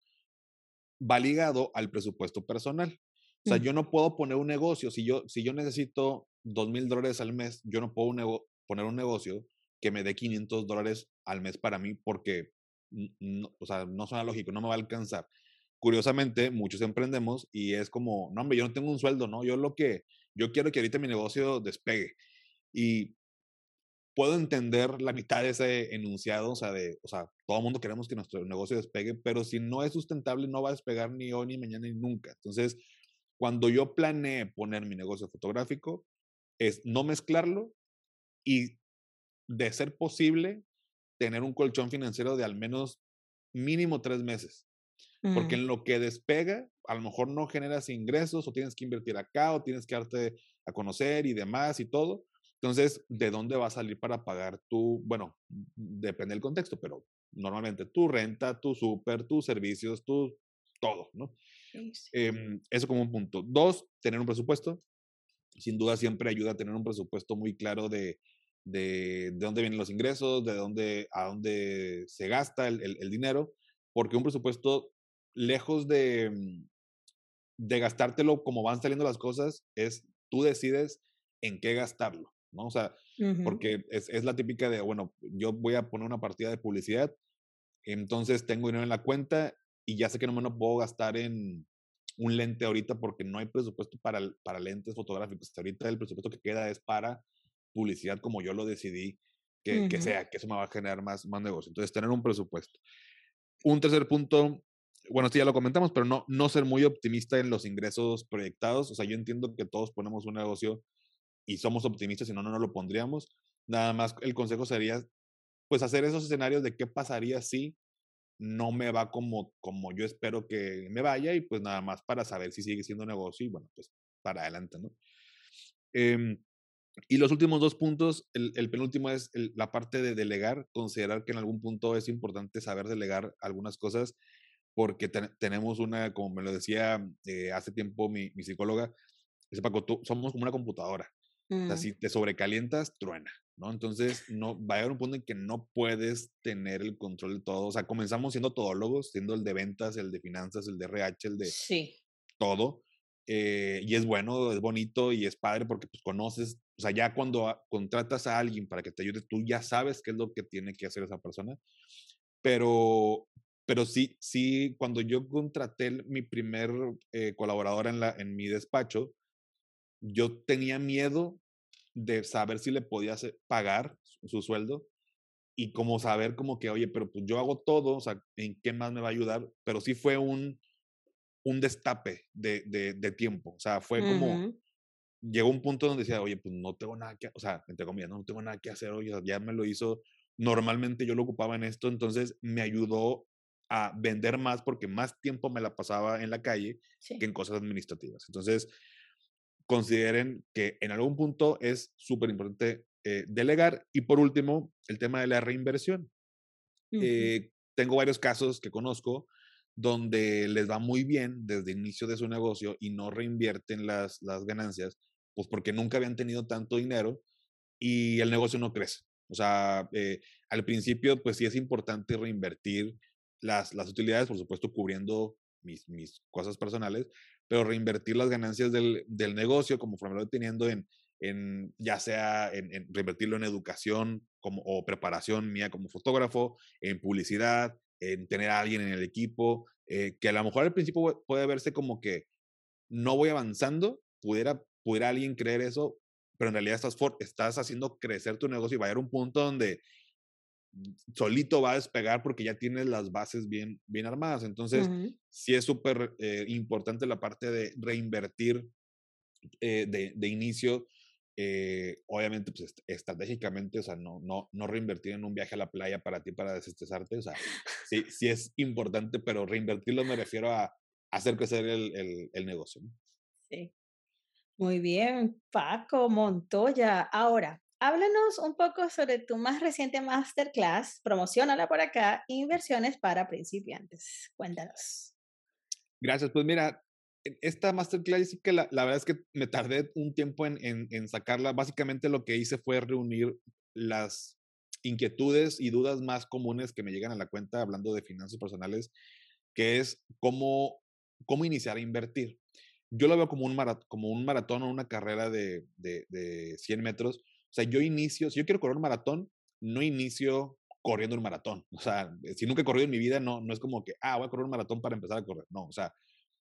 va ligado al presupuesto personal. O sea, yo no puedo poner un negocio, si yo, si yo necesito dos mil dólares al mes, yo no puedo poner un negocio que me dé 500 dólares al mes para mí porque, no, o sea, no suena lógico, no me va a alcanzar. Curiosamente, muchos emprendemos y es como, no, hombre, yo no tengo un sueldo, ¿no? Yo lo que, yo quiero que ahorita mi negocio despegue. Y puedo entender la mitad de ese enunciado, o sea, de, o sea, todo el mundo queremos que nuestro negocio despegue, pero si no es sustentable, no va a despegar ni hoy, ni mañana, ni nunca. Entonces, cuando yo planeé poner mi negocio fotográfico, es no mezclarlo y, de ser posible, tener un colchón financiero de al menos mínimo tres meses. Porque en lo que despega, a lo mejor no generas ingresos o tienes que invertir acá o tienes que darte a conocer y demás y todo. Entonces, ¿de dónde va a salir para pagar tu, bueno, depende del contexto, pero normalmente tu renta, tu súper, tus servicios, tu todo, ¿no? Em, eso como un punto. Dos, tener un presupuesto. Sin duda siempre ayuda a tener un presupuesto muy claro de, de, de dónde vienen los ingresos, de dónde, a dónde se gasta el, el, dinero, porque un presupuesto, lejos de, mm, de gastártelo como van saliendo las cosas, es tú decides en qué gastarlo. ¿no? O sea, porque es, es, la típica de, bueno, yo voy a poner una partida de publicidad, entonces tengo dinero en la cuenta y ya sé que no me lo puedo gastar en un lente ahorita porque no hay presupuesto para, para lentes fotográficos. Ahorita el presupuesto que queda es para publicidad como yo lo decidí que, que sea, que eso me va a generar más, más negocio. Entonces, tener un presupuesto. Un tercer punto, bueno, esto ya lo comentamos, pero no, no ser muy optimista en los ingresos proyectados. O sea, yo entiendo que todos ponemos un negocio y somos optimistas, si no, no lo pondríamos. Nada más el consejo sería, pues, hacer esos escenarios de qué pasaría si no me va como, como yo espero que me vaya y pues nada más para saber si sigue siendo negocio y bueno, pues para adelante, ¿no? Eh, y los últimos dos puntos, el, el penúltimo es la parte de delegar, considerar que en algún punto es importante saber delegar algunas cosas, porque tenemos una, como me lo decía eh, hace tiempo mi, mi psicóloga, dice Paco, tú, somos como una computadora. O sea, mm. si te sobrecalientas, truena, ¿no? Entonces, no, va a haber un punto en que no puedes tener el control de todo. O sea, comenzamos siendo todólogos, siendo el de ventas, el de finanzas, el de RH, el de sí. todo. Eh, y es bueno, es bonito y es padre porque pues conoces, o sea, ya cuando contratas a alguien para que te ayude, tú ya sabes qué es lo que tiene que hacer esa persona. Pero, pero sí, sí, cuando yo contraté mi primer eh, colaboradora en, la, en mi despacho, yo tenía miedo de saber si le podía pagar su sueldo y como saber como que, oye, pero pues yo hago todo, o sea, ¿en qué más me va a ayudar? Pero sí fue un, un destape de, de, tiempo. O sea, fue como, llegó un punto donde decía, oye, pues no tengo nada que, o sea, entre comillas, no tengo nada que hacer hoy, ya me lo hizo, normalmente yo lo ocupaba en esto, entonces me ayudó a vender más porque más tiempo me la pasaba en la calle que en cosas administrativas. Entonces, consideren que en algún punto es súper importante eh, delegar. Y por último, el tema de la reinversión. eh, tengo varios casos que conozco donde les va muy bien desde el inicio de su negocio y no reinvierten las, las ganancias, pues porque nunca habían tenido tanto dinero y el negocio no crece. O sea, eh, al principio, pues sí es importante reinvertir las, las utilidades, por supuesto, cubriendo mis, mis cosas personales, pero reinvertir las ganancias del, del negocio, como lo teniendo en, en, ya sea en, en, reinvertirlo en educación como, o preparación mía como fotógrafo, en publicidad, en tener a alguien en el equipo, eh, que a lo mejor al principio puede verse como que no voy avanzando, pudiera, pudiera alguien creer eso, pero en realidad estás, estás haciendo crecer tu negocio y va a haber un punto donde solito va a despegar porque ya tienes las bases bien, bien armadas. Entonces, sí es súper eh, importante la parte de reinvertir eh, de, de, inicio eh, obviamente, pues estratégicamente, o sea, no, no, no reinvertir en un viaje a la playa para ti para desestresarte, o sea, sí, sí es importante, pero reinvertirlo me refiero a hacer crecer el, el, el negocio. Sí. Muy bien, Paco Montoya. Ahora, háblanos un poco sobre tu más reciente masterclass, promocionala por acá, Inversiones para principiantes. Cuéntanos. Gracias, pues mira, esta masterclass sí que la, la, verdad es que me tardé un tiempo en, en, en, sacarla. Básicamente lo que hice fue reunir las inquietudes y dudas más comunes que me llegan a la cuenta hablando de finanzas personales, que es cómo, cómo iniciar a invertir. Yo lo veo como un, marat como un maratón o una carrera de, de, de 100 metros. O sea, yo inicio, si yo quiero correr un maratón, no inicio corriendo un maratón. O sea, si nunca he corrido en mi vida, no, no es como que, ah, voy a correr un maratón para empezar a correr. No, o sea,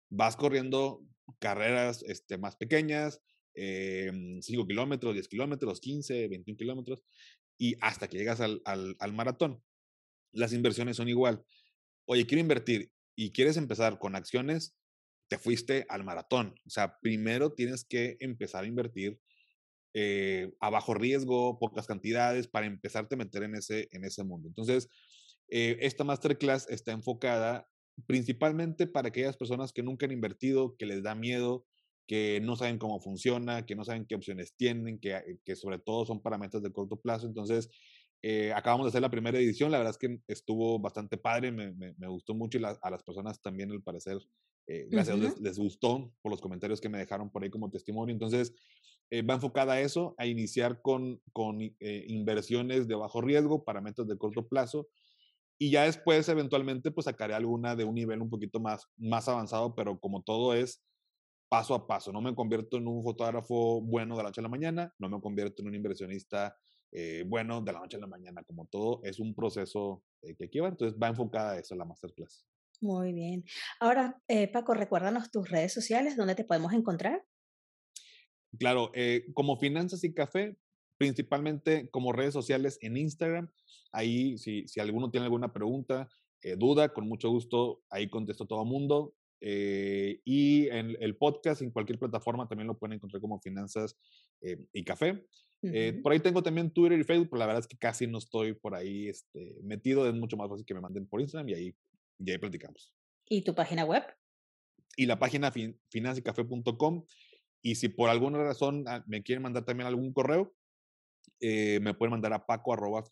vas corriendo carreras este, más pequeñas, eh, 5 kilómetros, 10 kilómetros, 15, 21 kilómetros, y hasta que llegas al, al, al, maratón. Las inversiones son igual. Oye, quiero invertir y quieres empezar con acciones, te fuiste al maratón. O sea, primero tienes que empezar a invertir eh, a bajo riesgo, pocas cantidades, para empezarte a meter en ese, en ese mundo. Entonces, eh, esta masterclass está enfocada principalmente para aquellas personas que nunca han invertido, que les da miedo, que no saben cómo funciona, que no saben qué opciones tienen, que, eh, que sobre todo son para metas de corto plazo. Entonces, eh, acabamos de hacer la primera edición, la verdad es que estuvo bastante padre, me, me, me gustó mucho y la, a las personas también al parecer, eh, gracias uh -huh. les, les, gustó por los comentarios que me dejaron por ahí como testimonio. Entonces, eh, va enfocada a eso, a iniciar con, con eh, inversiones de bajo riesgo para metas de corto plazo y ya después eventualmente pues sacaré alguna de un nivel un poquito más, más avanzado, pero como todo es, paso a paso. No me convierto en un fotógrafo bueno de la noche a la mañana, no me convierto en un inversionista eh, bueno de la noche a la mañana. Como todo, es un proceso que lleva, entonces va enfocada a eso la masterclass. Muy bien. Ahora, Paco, recuérdanos tus redes sociales, ¿dónde te podemos encontrar? Claro, como Finanzas y Café, principalmente como redes sociales en Instagram. Ahí, si, si alguno tiene alguna pregunta, duda, con mucho gusto, ahí contesto a todo el mundo. Eh, y en el podcast, en cualquier plataforma, también lo pueden encontrar como Finanzas eh, y Café. Eh, por ahí tengo también Twitter y Facebook, pero la verdad es que casi no estoy por ahí este, metido. Es mucho más fácil que me manden por Instagram y ahí, y ahí platicamos. ¿Y tu página web? Y la página fin. Y si por alguna razón ah, me quieren mandar también algún correo, me pueden mandar a paco arroba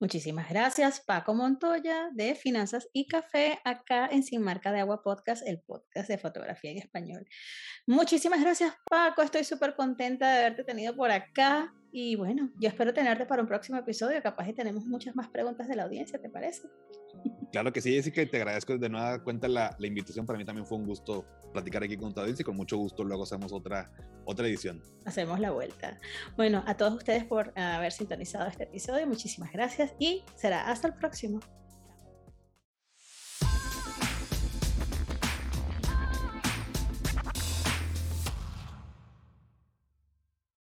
Muchísimas gracias, Paco Montoya de Finanzas y Café, acá en Sin Marca de Agua Podcast, el podcast de fotografía en español. Muchísimas gracias, Paco. Estoy súper contenta de haberte tenido por acá. Y bueno, yo espero tenerte para un próximo episodio. Capaz y tenemos muchas más preguntas de la audiencia, ¿te parece? Claro que sí, Jessica, y te agradezco de nueva cuenta la, la invitación. Para mí también fue un gusto platicar aquí con tu audiencia y con mucho gusto luego hacemos otra, otra edición. Hacemos la vuelta. Bueno, a todos ustedes por haber sintonizado este episodio, muchísimas gracias y será hasta el próximo.